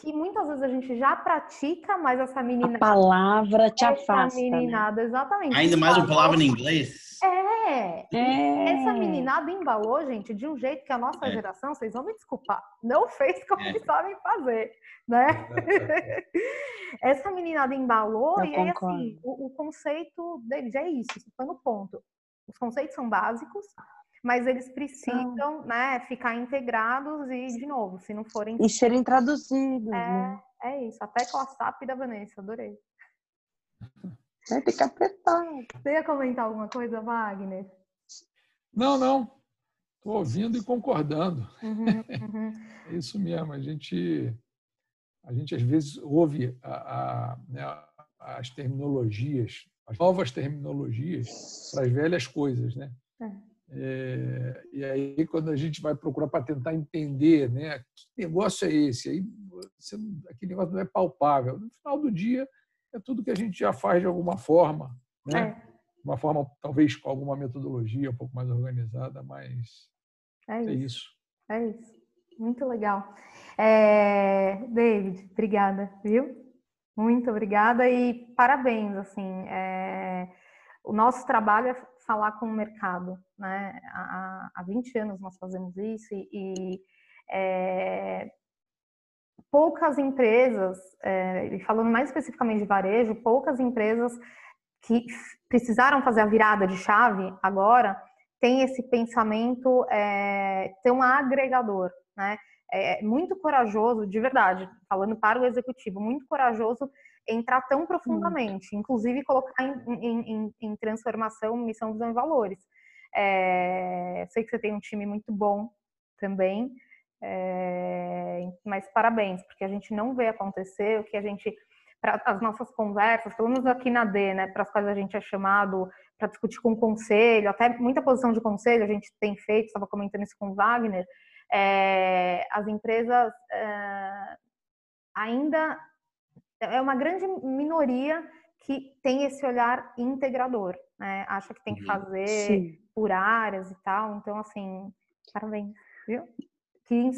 que muitas vezes a gente já pratica, mas essa menina. A palavra te essa afasta. Né? meninada, né? exatamente. Ainda mais uma palavra em inglês. É. é. Essa meninada embalou, gente, de um jeito que a nossa é. geração, vocês vão me desculpar, não fez como é. sabem fazer, né? essa meninada embalou Eu e aí, assim, o, o conceito deles é isso, isso foi no ponto. Os conceitos são básicos, mas eles precisam, né, ficar integrados e, de novo, se não forem... E serem traduzidos, É, né? é isso, até com a SAP da Vanessa, adorei. Vai ter que apertar. Você ia comentar alguma coisa, Wagner? Não, não. Estou ouvindo e concordando. Uhum, uhum. é isso mesmo. A gente, a gente às vezes ouve a, a, né, as terminologias, as novas terminologias para as velhas coisas, né? É. É, e aí, quando a gente vai procurar para tentar entender né, que negócio é esse, aí você, aquele negócio não é palpável. No final do dia, é tudo que a gente já faz de alguma forma, né? É. Uma forma, talvez com alguma metodologia um pouco mais organizada, mas é isso. É isso. É isso. Muito legal. É, David, obrigada, viu? Muito obrigada e parabéns, assim, é, o nosso trabalho é falar com o mercado, né? Há, há 20 anos nós fazemos isso e, e é, poucas empresas, é, e falando mais especificamente de varejo, poucas empresas que precisaram fazer a virada de chave agora têm esse pensamento é, tão agregador, né? É muito corajoso, de verdade, falando para o executivo, muito corajoso entrar tão profundamente, inclusive colocar em, em, em, em, transformação, missão, visão e valores. É, sei que você tem um time muito bom também, é, mas parabéns, porque a gente não vê acontecer o que a gente, para as nossas conversas, pelo menos aqui na D, né, para as quais a gente é chamado para discutir com o conselho, até muita posição de conselho a gente tem feito, estava comentando isso com o Wagner, é, as empresas é, ainda é uma grande minoria que tem esse olhar integrador, né? Acha que tem que uhum. fazer Sim. por áreas e tal. Então, assim, parabéns, viu?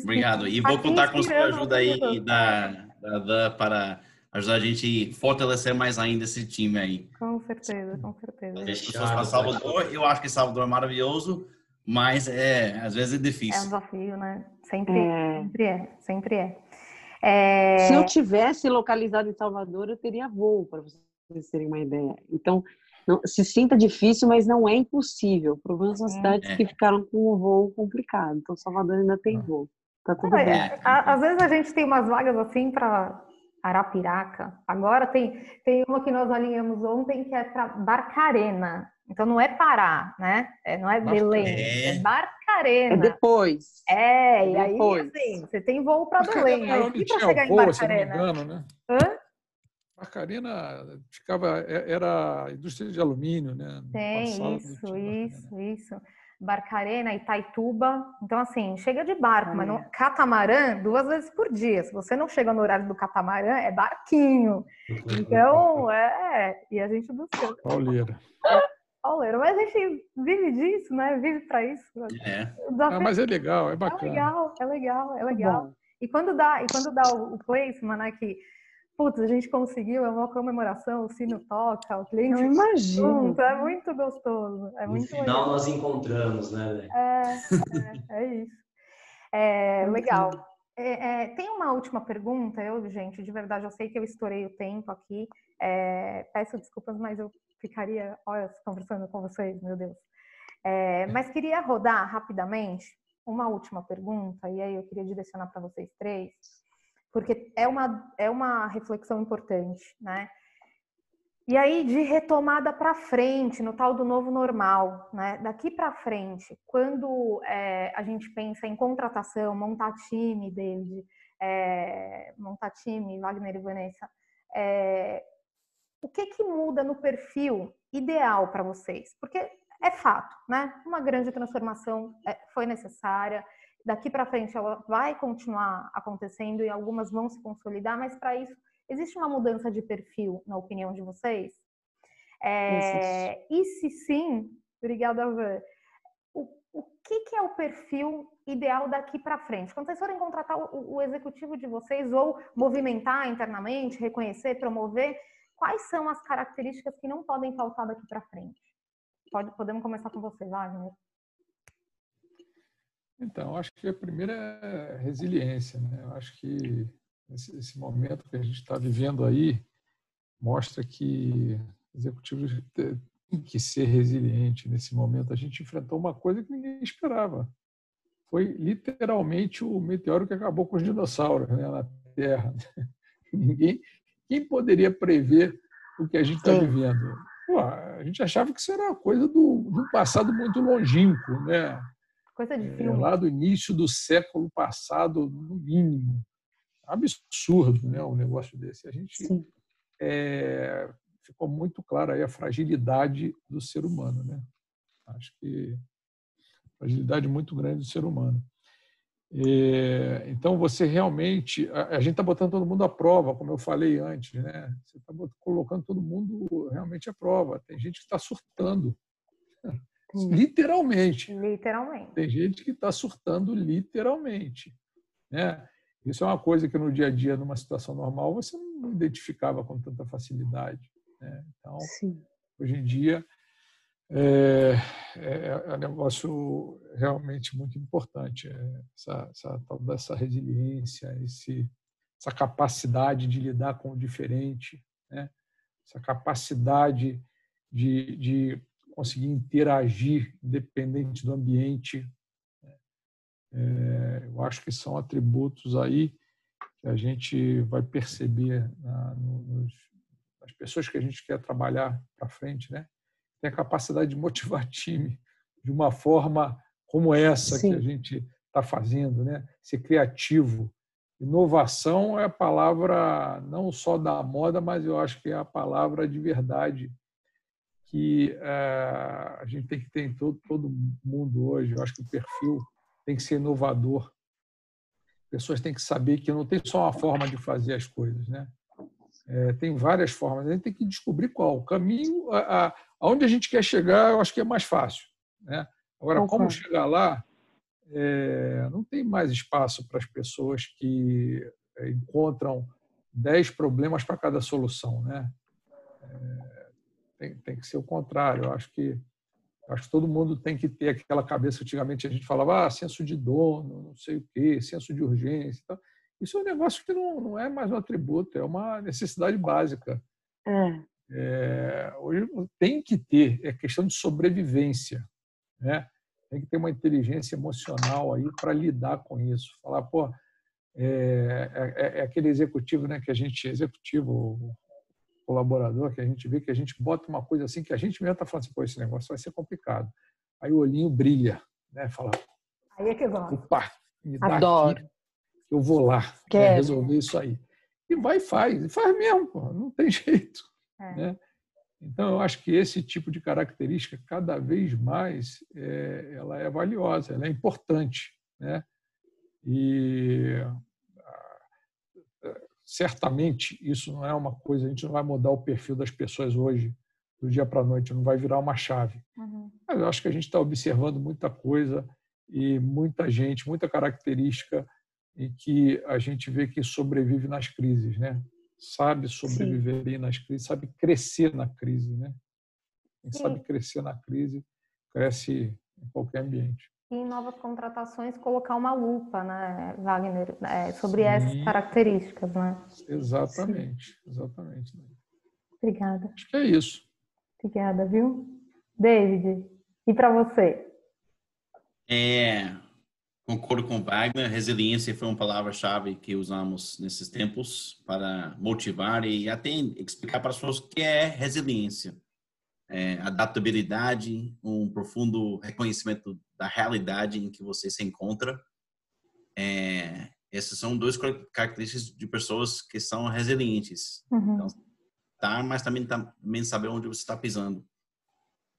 Obrigado. E vou contar com a sua ajuda aí da, da, da, para ajudar a gente a fortalecer mais ainda esse time aí. Com certeza, com certeza. As pessoas para Salvador, eu acho que Salvador é maravilhoso, mas é, às vezes é difícil. É um desafio, né? Sempre é, sempre é. Sempre é. é... Se eu tivesse localizado em Salvador, eu teria voo, para vocês terem uma ideia. Então, não, se sinta difícil, mas não é impossível. O problema são as cidades é. que ficaram com o voo complicado. Então, Salvador ainda tem voo. Tá tudo é, bem. às vezes a gente tem umas vagas assim para Arapiraca. Agora tem, tem uma que nós alinhamos ontem que é para Barcarena. Então não é Pará, né? É, não é Belém, é, é Barcarena. É depois. É, é e depois. aí assim, você tem voo para Belém. Aí para chegar em Barcarena. Se não me engano, né? Hã? Barcarena ficava, é, era indústria de alumínio, né? Tem, isso, isso, isso. Barcarena, Itaituba. Então, assim, chega de barco, mas no catamarã, duas vezes por dia. Se você não chega no horário do catamarã, é barquinho. Então, é. E a gente busca. Pauleira. É, pauleira. Mas a gente vive disso, né? Vive para isso. É. Ah, mas é legal, é bacana. É legal, é legal, é legal. E quando dá, e quando dá o, o placement, né? Que putz, a gente conseguiu, é uma comemoração, o sino toca, o cliente. Eu imagino. é muito gostoso. É no muito final legal. nós encontramos, né? É, é, é isso. É, legal. É, é, tem uma última pergunta, eu, gente, de verdade, eu sei que eu estourei o tempo aqui. É, peço desculpas, mas eu ficaria olha, conversando com vocês, meu Deus. É, mas queria rodar rapidamente uma última pergunta, e aí eu queria direcionar para vocês três porque é uma, é uma reflexão importante, né? E aí, de retomada para frente, no tal do novo normal, né? Daqui para frente, quando é, a gente pensa em contratação, montar time, David, é, montar time, Wagner e Vanessa, é, o que que muda no perfil ideal para vocês? Porque é fato, né? Uma grande transformação é, foi necessária, daqui para frente ela vai continuar acontecendo e algumas vão se consolidar, mas para isso existe uma mudança de perfil, na opinião de vocês? É, e se sim, obrigada, Van, o, o que, que, é o perfil ideal daqui para frente? Quando vocês forem contratar o, o, executivo de vocês ou movimentar internamente, reconhecer, promover, quais são as características que não podem faltar daqui para frente? Pode, podemos começar com você, Wagner. Então, acho que a primeira é resiliência. Né? Eu acho que esse, esse momento que a gente está vivendo aí mostra que executivos têm que ser resilientes. Nesse momento, a gente enfrentou uma coisa que ninguém esperava. Foi literalmente o meteoro que acabou com os dinossauros né, na Terra. Ninguém, quem poderia prever o que a gente está vivendo? Pô, a gente achava que isso era uma coisa do, do passado muito longínquo, né? Coisa de é, filme. É, lá do início do século passado, no mínimo. Absurdo, né? Um negócio desse. A gente é, ficou muito claro aí a fragilidade do ser humano, né? Acho que fragilidade muito grande do ser humano. É, então você realmente, a, a gente está botando todo mundo à prova, como eu falei antes, né? Você está colocando todo mundo realmente à prova. Tem gente que está surtando. Literalmente. Literalmente. Tem gente que está surtando literalmente. Né? Isso é uma coisa que no dia a dia, numa situação normal, você não identificava com tanta facilidade. Né? Então, Sim. hoje em dia, é, é, é, um negócio realmente muito importante. É essa, essa, toda essa resiliência, esse, essa capacidade de lidar com o diferente, né? essa capacidade de, de conseguir interagir independente do ambiente. Né? É, eu acho que são atributos aí que a gente vai perceber na, nos, nas pessoas que a gente quer trabalhar para frente, né? Tem a capacidade de motivar time de uma forma como essa Sim. que a gente está fazendo, né? Ser criativo. Inovação é a palavra não só da moda, mas eu acho que é a palavra de verdade que uh, a gente tem que ter em todo, todo mundo hoje. Eu acho que o perfil tem que ser inovador. Pessoas têm que saber que não tem só uma forma de fazer as coisas, né? É, tem várias formas. A gente tem que descobrir qual. O caminho, a, a, aonde a gente quer chegar, eu acho que é mais fácil. Né? Agora, como chegar lá, é, não tem mais espaço para as pessoas que encontram 10 problemas para cada solução. Né? É, tem, tem que ser o contrário. Eu acho que acho que todo mundo tem que ter aquela cabeça. Antigamente a gente falava, ah, senso de dono, não sei o quê, senso de urgência. Então, isso é um negócio que não, não é mais um atributo, é uma necessidade básica. É. É, hoje tem que ter, é questão de sobrevivência. Né? Tem que ter uma inteligência emocional aí para lidar com isso. Falar, pô, é, é, é, aquele executivo, né, que a gente, executivo, colaborador, que a gente vê que a gente bota uma coisa assim que a gente mesmo está falando assim, pô, esse negócio vai ser complicado. Aí o olhinho brilha, né? Fala, aí é que gosto. Opa, me dá Adoro. Aqui, eu vou lá né, resolver isso aí. E vai e faz, e faz mesmo, pô, não tem jeito. É. Né? Então, eu acho que esse tipo de característica, cada vez mais, é, ela é valiosa, ela é importante. Né? E certamente isso não é uma coisa, a gente não vai mudar o perfil das pessoas hoje, do dia para a noite, não vai virar uma chave. Uhum. Mas eu acho que a gente está observando muita coisa e muita gente, muita característica em que a gente vê que sobrevive nas crises, né? Sabe sobreviver Sim. nas crises, sabe crescer na crise, né? Quem Sim. sabe crescer na crise, cresce em qualquer ambiente. E em novas contratações colocar uma lupa, né, Wagner, é, sobre Sim. essas características, né? Exatamente, Sim. exatamente. Obrigada. Acho que é isso. Obrigada, viu? David, e para você? É, Concordo com Wagner, resiliência foi uma palavra-chave que usamos nesses tempos para motivar e até explicar para as pessoas o que é resiliência. É, adaptabilidade, um profundo reconhecimento da realidade em que você se encontra. É, essas são duas características de pessoas que são resilientes. Uhum. Então, tá, mas também, também saber onde você está pisando.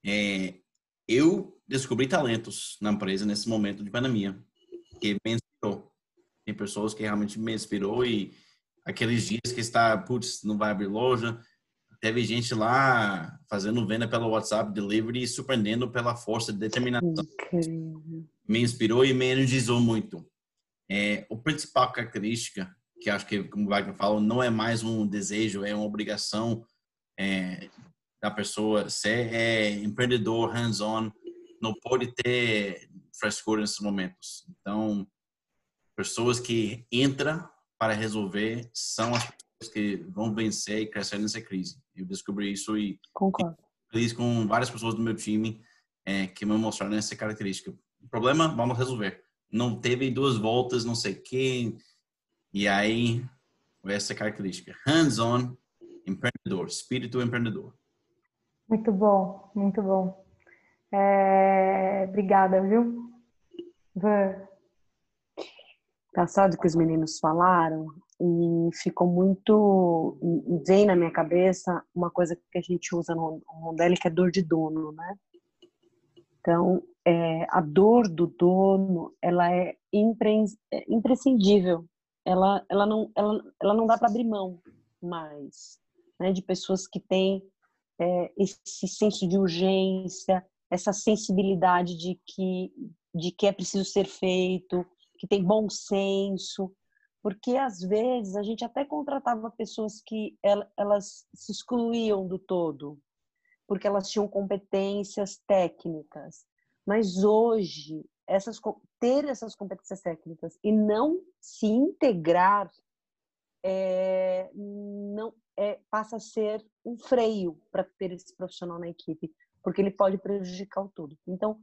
É, eu descobri talentos na empresa nesse momento de pandemia que me inspirou. Tem pessoas que realmente me inspirou e aqueles dias que está, putz, não vai abrir loja, teve gente lá fazendo venda pelo WhatsApp Delivery e surpreendendo pela força de determinação. Incrível. Me inspirou e me energizou muito. É, o principal característica, que acho que, como o Wagner falou, não é mais um desejo, é uma obrigação é, da pessoa ser é, empreendedor, hands-on, não pode ter frescura nesses momentos. Então, pessoas que entram para resolver são as pessoas que vão vencer e crescer nessa crise. Eu descobri isso e concordo feliz com várias pessoas do meu time é, que me mostraram essa característica. O problema, vamos resolver. Não teve duas voltas, não sei quem. E aí, essa característica. Hands-on, empreendedor, espírito empreendedor. Muito bom, muito bom. É... Obrigada, viu? Van. Engraçado que os meninos falaram e ficou muito. Vem na minha cabeça uma coisa que a gente usa no Rondelli que é dor de dono, né? Então, é, a dor do dono, ela é, é imprescindível. Ela, ela, não, ela, ela não dá para abrir mão mais, né? De pessoas que têm é, esse senso de urgência, essa sensibilidade de que, de que é preciso ser feito, que tem bom senso, porque às vezes a gente até contratava pessoas que elas se excluíam do todo, porque elas tinham competências técnicas. Mas hoje, essas, ter essas competências técnicas e não se integrar é, não é, passa a ser um freio para ter esse profissional na equipe, porque ele pode prejudicar o todo. Então,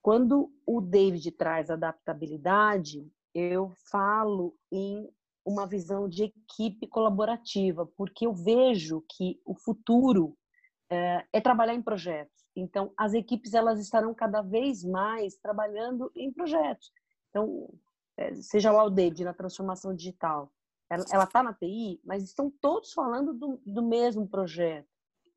quando o David traz adaptabilidade, eu falo em uma visão de equipe colaborativa, porque eu vejo que o futuro é, é, trabalhar em projetos. Então, as equipes elas estarão cada vez mais trabalhando em projetos. Então, é, seja lá o David na transformação digital, ela está na TI, mas estão todos falando do, do mesmo projeto.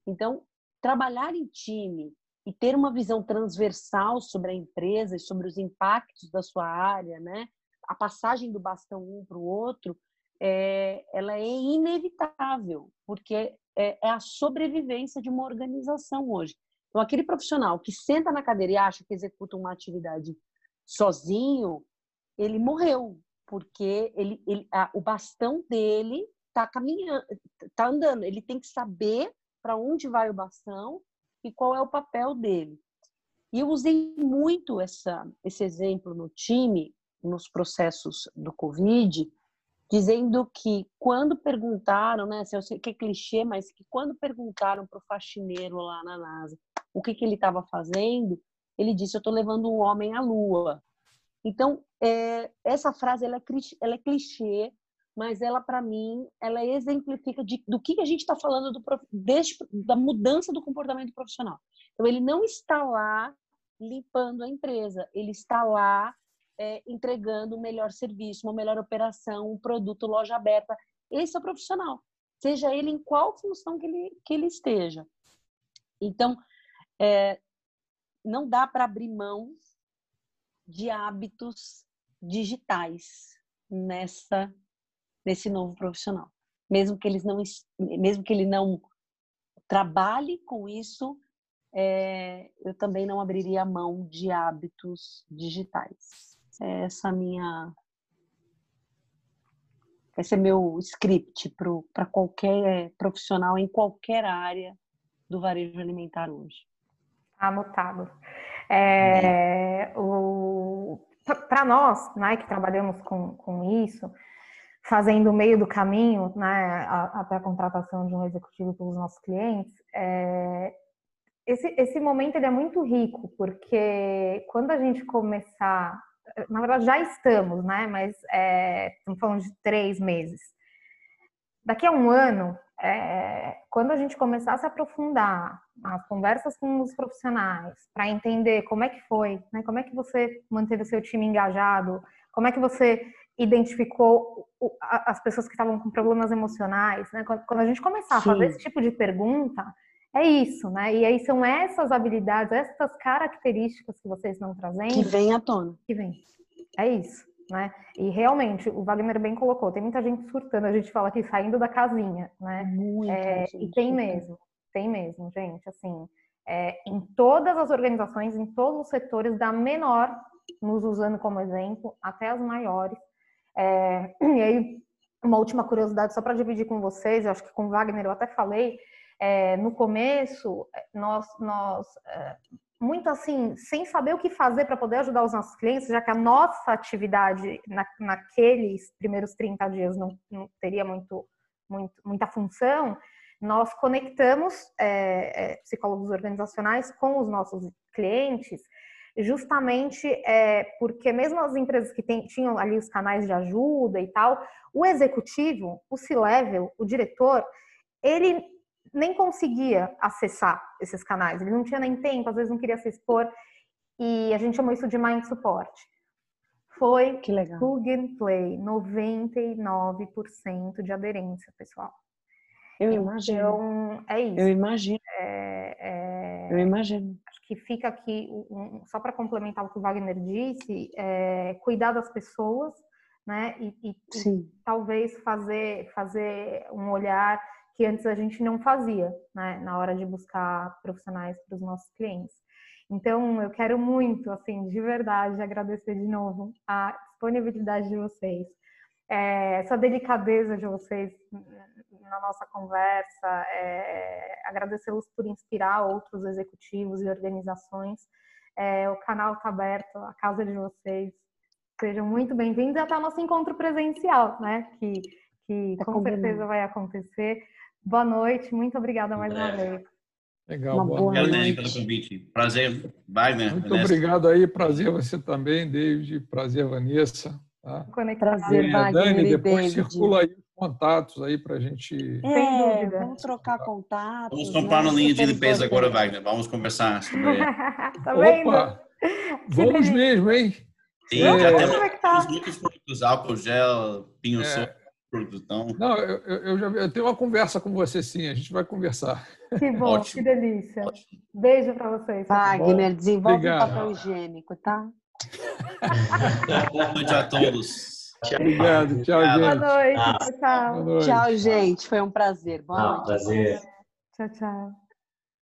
Então, trabalhar em time e ter uma visão transversal sobre a empresa e sobre os impactos da sua área, né? A passagem do bastão um para o outro é, ela é inevitável, porque é, é a sobrevivência de uma organização hoje. Então, aquele profissional que senta na cadeira e acha que executa uma atividade sozinho, ele morreu, porque ele, ele a, o bastão dele está caminhando, está andando. Ele tem que saber para onde vai o bastão e qual é o papel dele. E eu usei muito essa, esse exemplo no time, nos processos do Covid, dizendo que quando perguntaram, né, eu sei que é clichê, mas que quando perguntaram para o faxineiro lá na NASA o que, que ele estava fazendo, ele disse: Eu estou levando um homem à Lua. Então, é, essa frase ela é, ela é clichê, mas ela, para mim, ela exemplifica de, do que, que a gente está falando do, da mudança do comportamento profissional. Então, ele não está lá limpando a empresa, ele está lá é, entregando um melhor serviço, uma melhor operação, um produto, loja aberta. Esse é o profissional, seja ele em qual função que ele, que ele esteja. Então, é, não dá para abrir mão de hábitos digitais nessa nesse novo profissional, mesmo que eles não mesmo que ele não trabalhe com isso, é, eu também não abriria mão de hábitos digitais. É essa minha esse é meu script para qualquer profissional em qualquer área do varejo alimentar hoje. Anotado. É, Para nós, né, que trabalhamos com, com isso, fazendo o meio do caminho né, até a contratação de um executivo pelos nossos clientes, é, esse, esse momento ele é muito rico, porque quando a gente começar, na verdade já estamos, né, mas é, estamos falando de três meses. Daqui a um ano, é, quando a gente começar a se aprofundar nas conversas com os profissionais, para entender como é que foi, né, como é que você manteve o seu time engajado, como é que você identificou as pessoas que estavam com problemas emocionais, né? Quando a gente começar Sim. a fazer esse tipo de pergunta, é isso, né? E aí são essas habilidades, essas características que vocês estão trazendo que vem à tona. Que vem. É isso né? E realmente, o Wagner bem colocou, tem muita gente surtando, a gente fala aqui saindo da casinha, né? É, e tem mesmo, tem mesmo, gente, assim, é, em todas as organizações, em todos os setores, da menor, nos usando como exemplo, até as maiores. É, e aí, uma última curiosidade, só para dividir com vocês, eu acho que com o Wagner eu até falei, é, no começo, nós, nós é, muito assim, sem saber o que fazer para poder ajudar os nossos clientes, já que a nossa atividade na, naqueles primeiros 30 dias não, não teria muito, muito, muita função, nós conectamos é, é, psicólogos organizacionais com os nossos clientes, justamente é, porque mesmo as empresas que tem, tinham ali os canais de ajuda e tal, o executivo, o C-level, o diretor, ele nem conseguia acessar esses canais, ele não tinha nem tempo, às vezes não queria se expor, e a gente chamou isso de mind support. Foi que legal. plug and play, 99% de aderência, pessoal. Eu então, imagino. Então, é isso. Eu imagino. É, é... Eu imagino. Acho que fica aqui, um, só para complementar o que o Wagner disse, é, cuidar das pessoas, né? E, e, e, talvez fazer, fazer um olhar que antes a gente não fazia, né, na hora de buscar profissionais para os nossos clientes. Então, eu quero muito, assim, de verdade, agradecer de novo a disponibilidade de vocês, é, essa delicadeza de vocês na nossa conversa, é, agradecê-los por inspirar outros executivos e organizações. É, o canal está aberto, a casa de vocês. Sejam muito bem-vindos até o nosso encontro presencial, né? Que, que é com certeza vai acontecer. Boa noite, muito obrigada mais uma vez. Legal, uma boa, noite. Obrigado, pelo convite. Prazer, Wagner. Muito Vanessa. obrigado aí, prazer você também, David, prazer, Vanessa. Tá? Prazer, Wagner Dani, depois David. circula aí os contatos aí para a gente... É, vamos trocar contatos. Vamos comprar né? uma linha de limpeza agora, Wagner, vamos conversar sobre... tá vendo? Opa, vamos mesmo, hein? Sim, é. já temos tá? muitos produtos, álcool gel, pinho é produção. Não, eu, eu já eu tenho uma conversa com você sim, a gente vai conversar. Que bom, Ótimo. que delícia. Ótimo. Beijo para vocês. Wagner, desenvolve o papel higiênico, tá? Boa noite a todos. Tchau. Obrigado. Tchau, Boa gente. noite. Ah. Tchau, tchau. Boa noite. Tchau, gente. Foi um prazer. Boa Ah, noite. prazer. Tchau, tchau.